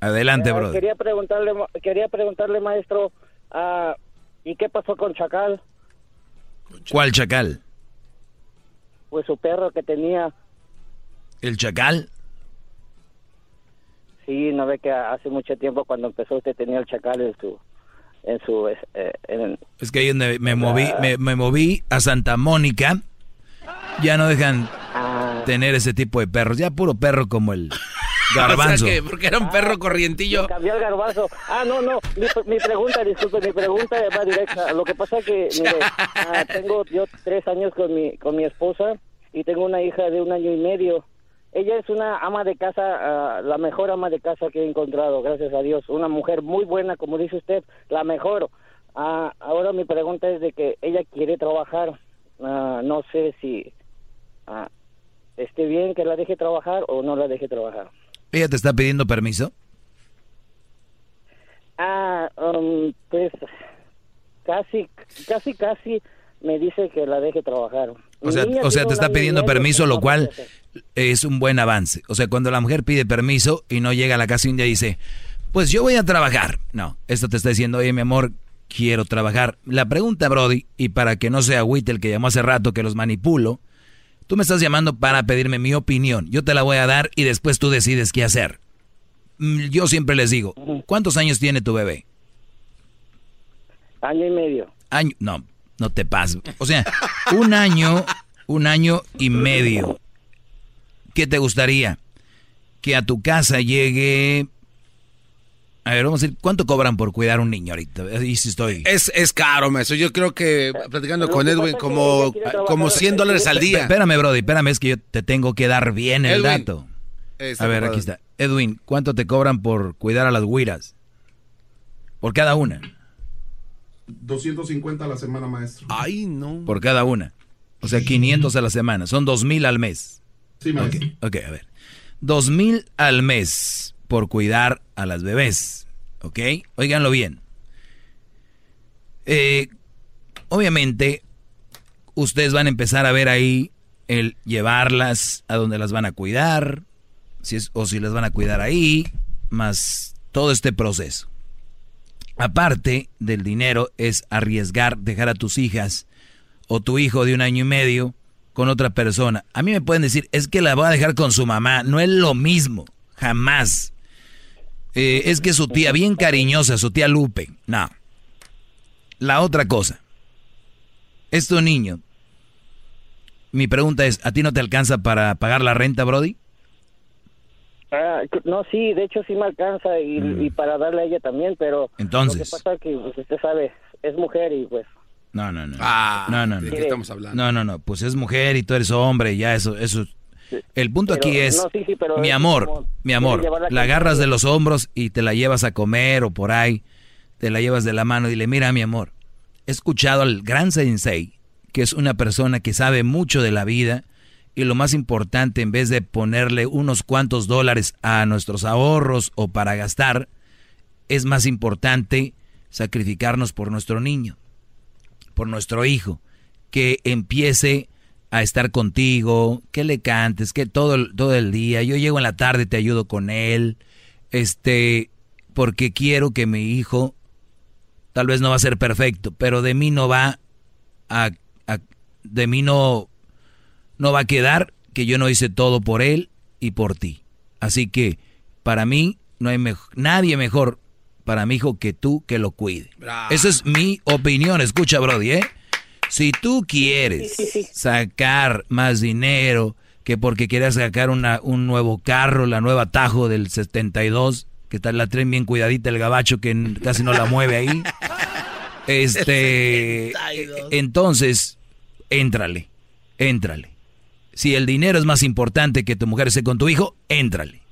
Adelante, Ah, brother. Quería preguntarle, quería preguntarle, maestro, ah, ¿y qué pasó con Chacal? ¿Cuál chacal? Pues su perro que tenía. ¿El chacal? Sí, no ve que hace mucho tiempo cuando empezó usted tenía el Chacal en su, en su, eh, en- Es que ahí donde me moví, me, me moví a Santa Mónica. Ya no dejan tener ese tipo de perros. Ya puro perro como el garbanzo. O sea que, porque era un perro corrientillo. Cambió el garbanzo. Ah, no, no. Mi, mi pregunta, disculpe, mi pregunta va directa. Lo que pasa que, mire, ah, tengo yo tres años con mi, con mi esposa y tengo una hija de un año y medio. Ella es una ama de casa, ah, la mejor ama de casa que he encontrado, gracias a Dios. Una mujer muy buena, como dice usted, la mejor. Ah, ahora mi pregunta es de que ella quiere trabajar. Ah, no sé si esté bien que la deje trabajar o no la deje trabajar. ¿Ella te está pidiendo permiso? Ah, um, pues casi, casi, casi me dice que la deje trabajar. O sea, o sea te está pidiendo permiso, lo cual. Es un buen avance. O sea, cuando la mujer pide permiso y no llega a la casa un día y dice, pues yo voy a trabajar. No, esto te está diciendo, oye, mi amor, quiero trabajar. La pregunta, Brody, y para que no sea Witt el que llamó hace rato que los manipulo, tú me estás llamando para pedirme mi opinión. Yo te la voy a dar y después tú decides qué hacer. Mm, Yo siempre les digo, ¿cuántos años tiene tu bebé? Año y medio. Año, no, no te pases. O sea, un año, un año y medio. ¿Qué te gustaría? Que a tu casa llegue... A ver, vamos a decir, ¿cuánto cobran por cuidar a un niño ahorita? Ahí sí estoy. Es, es caro, maestro. Yo creo que, platicando con Edwin, como, como 100 dólares al día. Espérame, Brody, espérame, es que yo te tengo que dar bien el Edwin. dato. A ver, aquí está. Edwin, ¿cuánto te cobran por cuidar a las güiras? Por cada una. 250 a la semana, maestro. Ay, no. Por cada una. O sea, 500 a la semana. Son 2000 al mes. Sí, maestro. Ok, ok, a ver. 2000 al mes por cuidar a las bebés. ¿Ok? Óiganlo bien. Eh, obviamente, ustedes van a empezar a ver ahí el llevarlas a donde las van a cuidar, si es, o si las van a cuidar ahí, más todo este proceso. Aparte del dinero es arriesgar, dejar a tus hijas o tu hijo de un año y medio con otra persona. A mí me pueden decir, es que la voy a dejar con su mamá. No es lo mismo, jamás. Eh, es que su tía, bien cariñosa, su tía Lupe. No. La otra cosa. Es tu niño. Mi pregunta es, ¿a ti no te alcanza para pagar la renta, Brody? Ah, no, sí, de hecho sí me alcanza y, y para darle a ella también, pero Mm. Entonces. lo que pasa es que pues, usted sabe, es mujer y pues No, no, no. Ah, no, no, ¿de no. qué estamos hablando? No, no, no. Pues es mujer y tú eres hombre y ya eso, eso. El punto Pero, aquí es, no, sí, sí, pero mi amor, mi amor, la agarras de los hombros y te la llevas a comer o por ahí, te la llevas de la mano y dile, mira, mi amor, he escuchado al gran sensei, que es una persona que sabe mucho de la vida y lo más importante, en vez de ponerle unos cuantos dólares a nuestros ahorros o para gastar, es más importante sacrificarnos por nuestro niño, por nuestro hijo, que empiece a estar contigo, que le cantes, que todo, todo el día, yo llego en la tarde, te ayudo con él, este, porque quiero que mi hijo, tal vez no va a ser perfecto, pero de mí no va a, a de mí no, no va a quedar que yo no hice todo por él y por ti. Así que para mí no hay nadie mejor para mi hijo que tú que lo cuide. Esa es mi opinión. Escucha, Brody, ¿eh? Si tú quieres sacar más dinero que porque quieras sacar una, un nuevo carro, la nueva Tajo del 72, que está la tren bien cuidadita, el gabacho que casi no la mueve ahí. Este, entonces, éntrale, éntrale. Si el dinero es más importante que tu mujer esté con tu hijo, éntrale.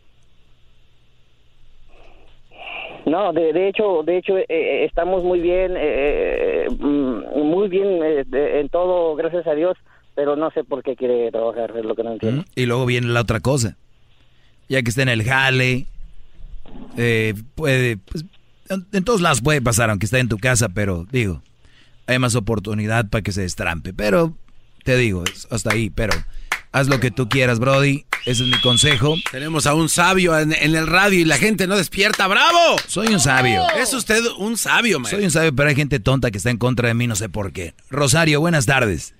No, de, de hecho, de hecho eh, eh, estamos muy bien, eh, mm, muy bien en todo, gracias a Dios, pero no sé por qué quiere trabajar, es lo que no entiendo. Y luego viene la otra cosa, ya que está en el jale, puede, pues, en todos lados puede pasar, aunque esté en tu casa, pero digo, hay más oportunidad para que se destrampe, pero te digo, hasta ahí, pero haz lo que tú quieras, Brody. Ese es mi consejo. Tenemos a un sabio en, el radio y la gente no despierta. ¡Bravo! Soy un sabio. Es usted un sabio, man. Soy un sabio, pero hay gente tonta que está en contra de mí, no sé por qué. Rosario, buenas tardes.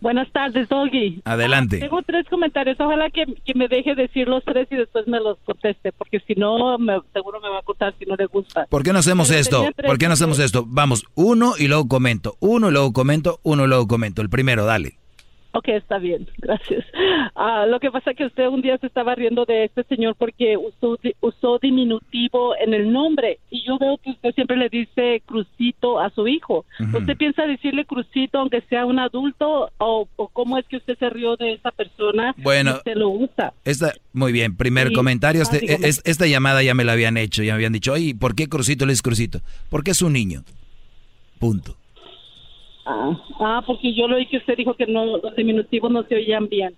Buenas tardes, Doggy. Adelante. Ah, tengo tres comentarios. Ojalá que, me deje decir los tres y después me los conteste, porque si no, me, seguro me va a contar si no le gusta. ¿Por qué no hacemos esto? ¿Por qué no hacemos esto? Vamos, uno y luego comento. Uno y luego comento. Uno y luego comento. El primero, dale. Ok, está bien, gracias. Ah, lo que pasa es que usted un día se estaba riendo de este señor porque usó, usó diminutivo en el nombre y yo veo que usted siempre le dice Crucito a su hijo. ¿Usted piensa decirle Crucito aunque sea un adulto o, cómo es que usted se rió de esa persona bueno, usted lo usa? Esta, muy bien, primer comentario. Ah, este, esta llamada ya me la habían hecho, ya me habían dicho, oye, ¿por qué Crucito le es Crucito? Porque es un niño. Punto. Ah, ah, porque yo lo oí que usted dijo que no, los diminutivos no se oían bien.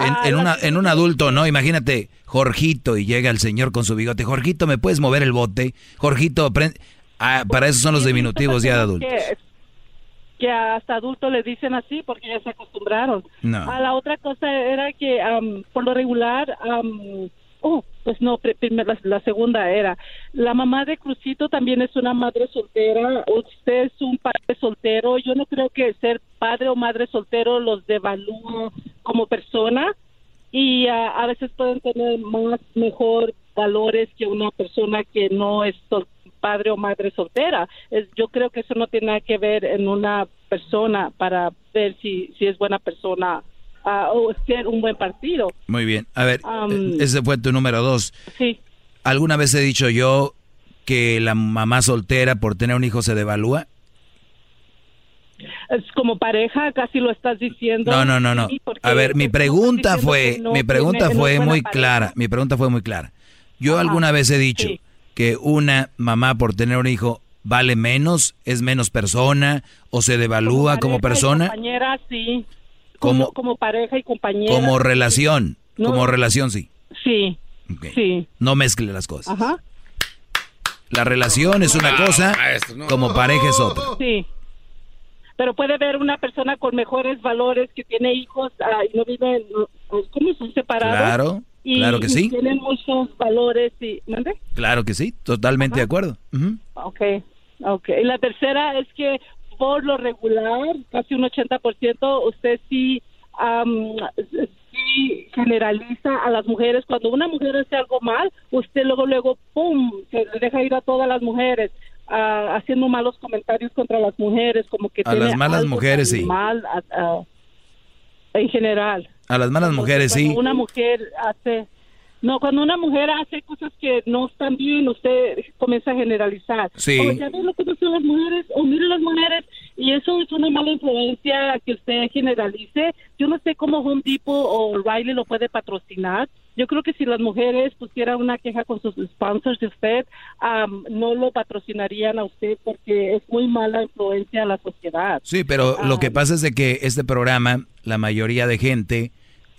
En, Ah, en, una, en un adulto, ¿no? Imagínate, Jorgito, y llega el señor con su bigote. Jorgito, ¿me puedes mover el bote? Jorgito. Ah, para eso son los diminutivos ya de adultos. Que, que hasta adultos le dicen así porque ya se acostumbraron. No. A la otra cosa era que am, por lo regular, oh, pues no, pri- primer- la, segunda era, la mamá de Crucito también es una madre soltera, usted es un padre soltero, yo no creo que ser padre o madre soltero los devalúa como persona y a veces pueden tener más mejor valores que una persona que no es padre o madre soltera. Es, yo creo que eso no tiene nada que ver en una persona para ver si, si es buena persona o ser un buen partido. Muy bien. A ver, ese fue tu número dos. Sí. ¿Alguna vez he dicho yo que la mamá soltera por tener un hijo se devalúa? Es como pareja, casi lo estás diciendo. No, no, no, no. A ver, mi pregunta fue, no mi pregunta no fue muy pareja. clara. Mi pregunta fue muy clara. Yo alguna vez he dicho sí. que una mamá por tener un hijo vale menos, es menos persona o se devalúa como, pareja y persona, Compañera, sí. Como- Como, como pareja y compañera. como relación, No. como relación sí. Sí. Sí. No mezcle las cosas. Ajá. La relación es una cosa, como pareja es otra. Sí. Pero puede haber una persona con mejores valores que tiene hijos ah, y no viven, pues, ¿cómo son separados? Claro, Y- claro que y sí. Tienen muchos valores y... ¿Mande? Claro que sí, totalmente de acuerdo. Ujú. Ok, ok. Y la tercera es que por lo regular, casi un 80%, usted sí, am, sí generaliza a las mujeres. Cuando una mujer hace algo mal, usted luego, luego, ¡pum!, se le deja ir a todas las mujeres. haciendo malos comentarios contra las mujeres, como que A tiene las malas algo mujeres, sí. mal, en general. A las malas mujeres sí. Una mujer hace no, cuando una mujer hace cosas que no están bien, usted comienza a generalizar. Sí. O ya ve lo que hacen las mujeres, o mire las mujeres, y eso es una mala influencia que usted generalice. Yo no sé cómo Home Depot o Riley lo puede patrocinar. Yo creo que si las mujeres pusieran una queja con sus sponsors de usted, am, no lo patrocinarían a usted porque es muy mala influencia a la sociedad. Sí, pero lo que pasa es de que este programa, la mayoría de gente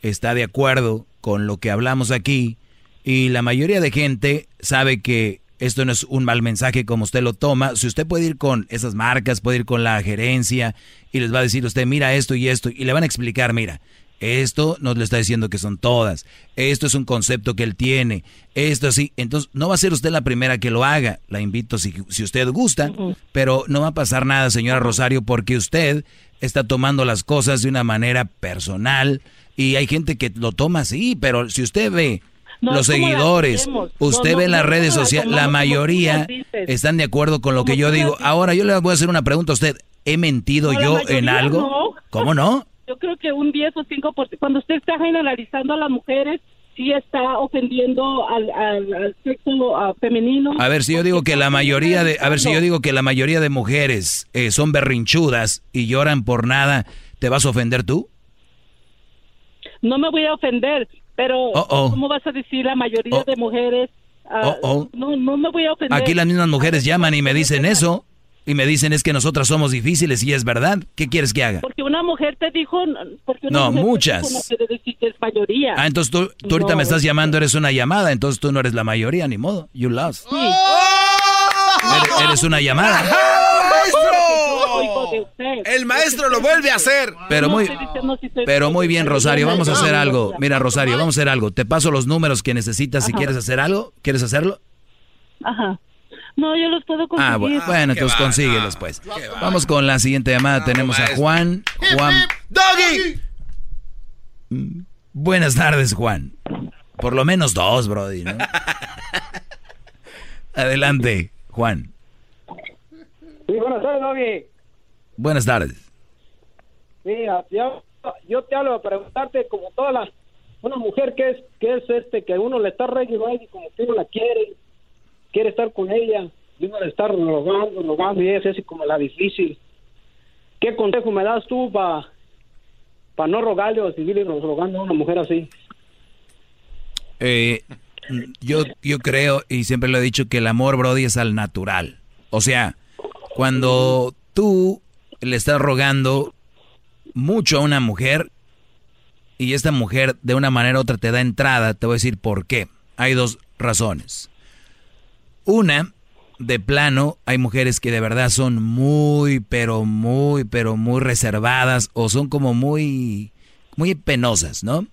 está de acuerdo con lo que hablamos aquí y la mayoría de gente sabe que esto no es un mal mensaje como usted lo toma. Si usted puede ir con esas marcas, puede ir con la gerencia y les va a decir usted, mira esto y esto, y le van a explicar, mira, Esto nos le está diciendo que son todas. Esto es un concepto que él tiene. Esto así. Entonces, no va a ser usted la primera que lo haga. La invito si, si usted gusta. Pero no va a pasar nada, señora Rosario, porque usted está tomando las cosas de una manera personal. Y hay gente que lo toma así. Pero si usted ve No, los ¿cómo la seguidores, usted No, ve no, en las redes ¿cómo la sociales, la mayoría están de acuerdo con lo que yo digo. Ahora, yo le voy a hacer una pregunta a usted. ¿He mentido yo en algo? ¿Cómo no? Yo creo que un 10 o 5%, cuando usted está generalizando a las mujeres, sí está ofendiendo al, al, al sexo ah, femenino. A ver si yo digo que la mayoría de, a ver si yo digo que la mayoría de mujeres eh, son berrinchudas y lloran por nada, ¿te vas a ofender tú? No me voy a ofender, pero Oh, oh. ¿cómo vas a decir la mayoría de mujeres? Oh, oh. No, no me voy a ofender. Aquí las mismas mujeres llaman y me dicen eso y me dicen es que nosotras somos difíciles y es verdad. ¿Qué quieres que haga? Porque una mujer te dijo... Porque una No, mujer te muchas. dijo, no quiere decir que es mayoría. Ah, entonces tú, tú ahorita No, me estás es- llamando, eres una llamada, entonces tú no eres la mayoría, ni modo. You lost. Eres, eres una llamada. El maestro lo vuelve a hacer. Pero muy, pero muy bien, Rosario. Vamos a hacer algo. Mira, Rosario, vamos a hacer algo. Te paso los números que necesitas si Ajá. quieres hacer algo. ¿Quieres hacerlo? Ajá. No, yo los puedo conseguir. Ah, bueno, bueno, entonces consíguelos, pues. Vamos con la siguiente llamada. Tenemos a Juan. Juan. ¡Doggy! Buenas tardes, Juan. Por lo menos dos, Brody, ¿no? Adelante, Juan. Sí, buenas tardes, Doggy. Buenas tardes. Mira, yo, yo te hablo para preguntarte como toda la una mujer que es que es este que uno le está regando y como que uno la quiere, quiere estar con ella, y uno le está rogando, rogando y es así como la difícil. ¿Qué consejo me das tú para para no rogarle o seguir rogando a una mujer así? Eh, yo, yo creo, y siempre lo he dicho, que el amor, Brody, es al natural. O sea, cuando tú le estás rogando mucho a una mujer y esta mujer de una manera u otra te da entrada, te voy a decir por qué. Hay dos razones. Una, de plano, hay mujeres que de verdad son muy, pero muy, pero muy reservadas o son como muy, muy penosas, ¿no?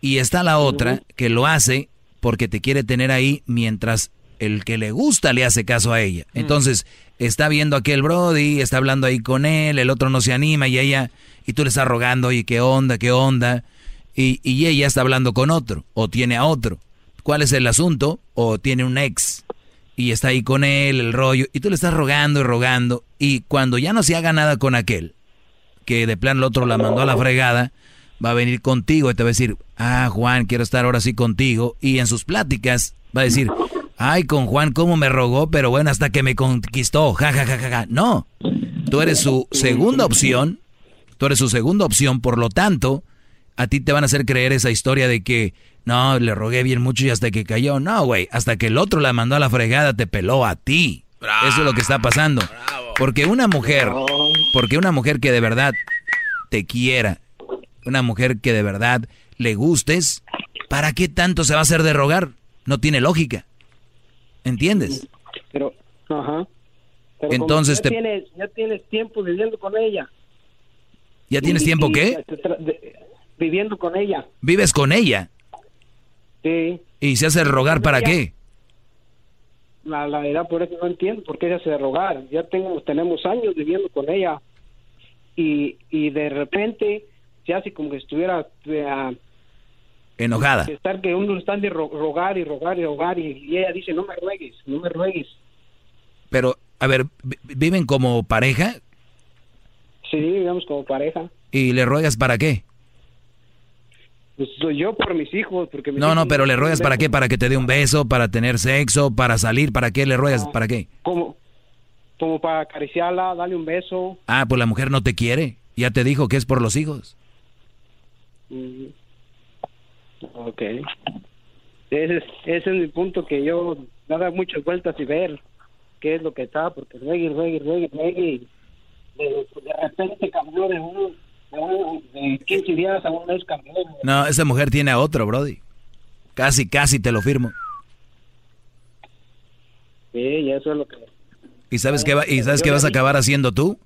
Y está la otra que lo hace porque te quiere tener ahí mientras el que le gusta le hace caso a ella. Entonces, está viendo a aquel Brody, está hablando ahí con él, el otro no se anima y ella, y tú le estás rogando, oye, ¿qué onda, qué onda? Y, y ella está hablando con otro, o tiene a otro. ¿Cuál es el asunto? O tiene un ex, y está ahí con él, el rollo, y tú le estás rogando y rogando, y cuando ya no se haga nada con aquel, que de plan el otro la mandó a la fregada, va a venir contigo y te va a decir, ah, Juan, quiero estar ahora sí contigo. Y en sus pláticas va a decir, ay, con Juan, cómo me rogó, pero bueno, hasta que me conquistó, ja, ja, ja, ja, ja. No, tú eres su segunda opción, tú eres su segunda opción, por lo tanto, a ti te van a hacer creer esa historia de que, no, le rogué bien mucho y hasta que cayó. No, güey, hasta que el otro la mandó a la fregada, te peló a ti. Eso es lo que está pasando. Porque una mujer, porque una mujer que de verdad te quiera, una mujer que de verdad le gustes, ¿para qué tanto se va a hacer de rogar? No tiene lógica. ¿Entiendes? Pero, ajá. Pero Entonces ya te- tienes, ya tienes tiempo viviendo con ella. ¿Ya tienes Y- tiempo y qué? de- viviendo con ella. ¿Vives con ella? Sí. ¿Y se hace rogar para qué? La, la verdad, por eso no entiendo por qué se hace rogar. Ya tengo, tenemos años viviendo con ella y, y de repente se hace como que estuviera eh, Enojada. estar que uno está de ro- rogar y rogar y rogar y, y ella dice no me ruegues, no me ruegues. Pero, a ver, vi- ¿viven como pareja? Sí, digamos como pareja. ¿Y le ruegas para qué? Pues soy yo por mis hijos, porque mis No, no, pero le ruegas para qué? ¿Para que te dé un beso? ¿Para tener sexo? ¿Para salir? ¿Para qué le ruegas? ¿Para qué? Como, como para acariciarla, darle un beso. Ah, pues la mujer no te quiere. Ya te dijo que es por los hijos. Mm. Ok. Ese es, ese es mi punto que yo dar muchas vueltas y ver qué es lo que está, porque ruegue, ruegue, ruegue, ruegue, de, de repente cambió de un, de, un- de 15 días a un mes cambió. No, esa mujer tiene a otro, Brody. Casi, casi te lo firmo. Sí, y eso es lo que... ¿Y sabes qué, va- y sabes qué vas a acabar haciendo tú?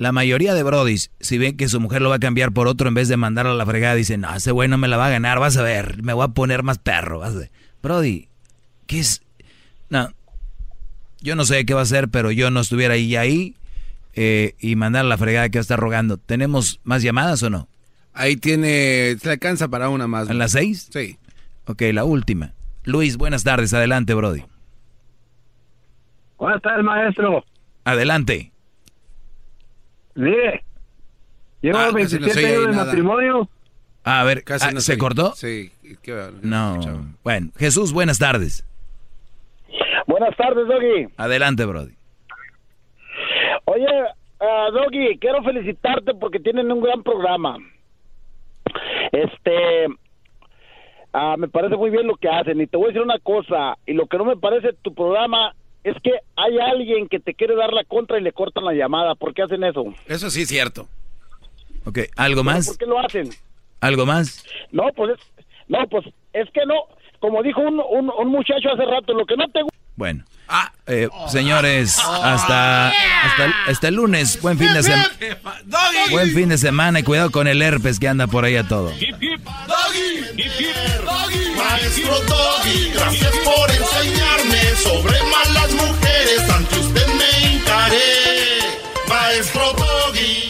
La mayoría de brodis, si ven que su mujer lo va a cambiar por otro en vez de mandarlo a la fregada, dicen, no, ese güey no me la va a ganar, vas a ver, me voy a poner más perro. Vas a ver. Brody, ¿qué es? No, yo no sé qué va a hacer, pero yo no estuviera ahí ahí eh, y mandar a la fregada que va a estar rogando. ¿Tenemos más llamadas o no? Ahí tiene, se alcanza para una más. ¿En las seis? Sí. Ok, la última. Luis, buenas tardes, adelante, Brody. Buenas tardes, maestro. Adelante. Mire, llevo Ah, casi no 27 se oye años de nada. matrimonio. A ver, Casi ah, no ¿se oye. cortó? Sí. qué- No. Bueno, Jesús, buenas tardes. Buenas tardes, Doggy. Adelante, Brody. Oye, ah, Doggy, quiero felicitarte porque tienen un gran programa. Este, ah, me parece muy bien lo que hacen y te voy a decir una cosa, y lo que no me parece de tu programa es que hay alguien que te quiere dar la contra y le cortan la llamada. ¿Por qué hacen eso? Eso sí es cierto. Ok, ¿algo más? ¿Por qué lo hacen? ¿Algo más? No, pues es, no, pues es que no, como dijo un, un, un muchacho hace rato, lo que no te gusta Bueno. Eh, señores, hasta, hasta, el- hasta el lunes. Buen fin de semana. Buen fin de semana y cuidado con el herpes que anda por ahí a todo. Maestro Doggy, gracias por enseñarme sobre malas mujeres. Ante usted me hincaré. Maestro Doggy.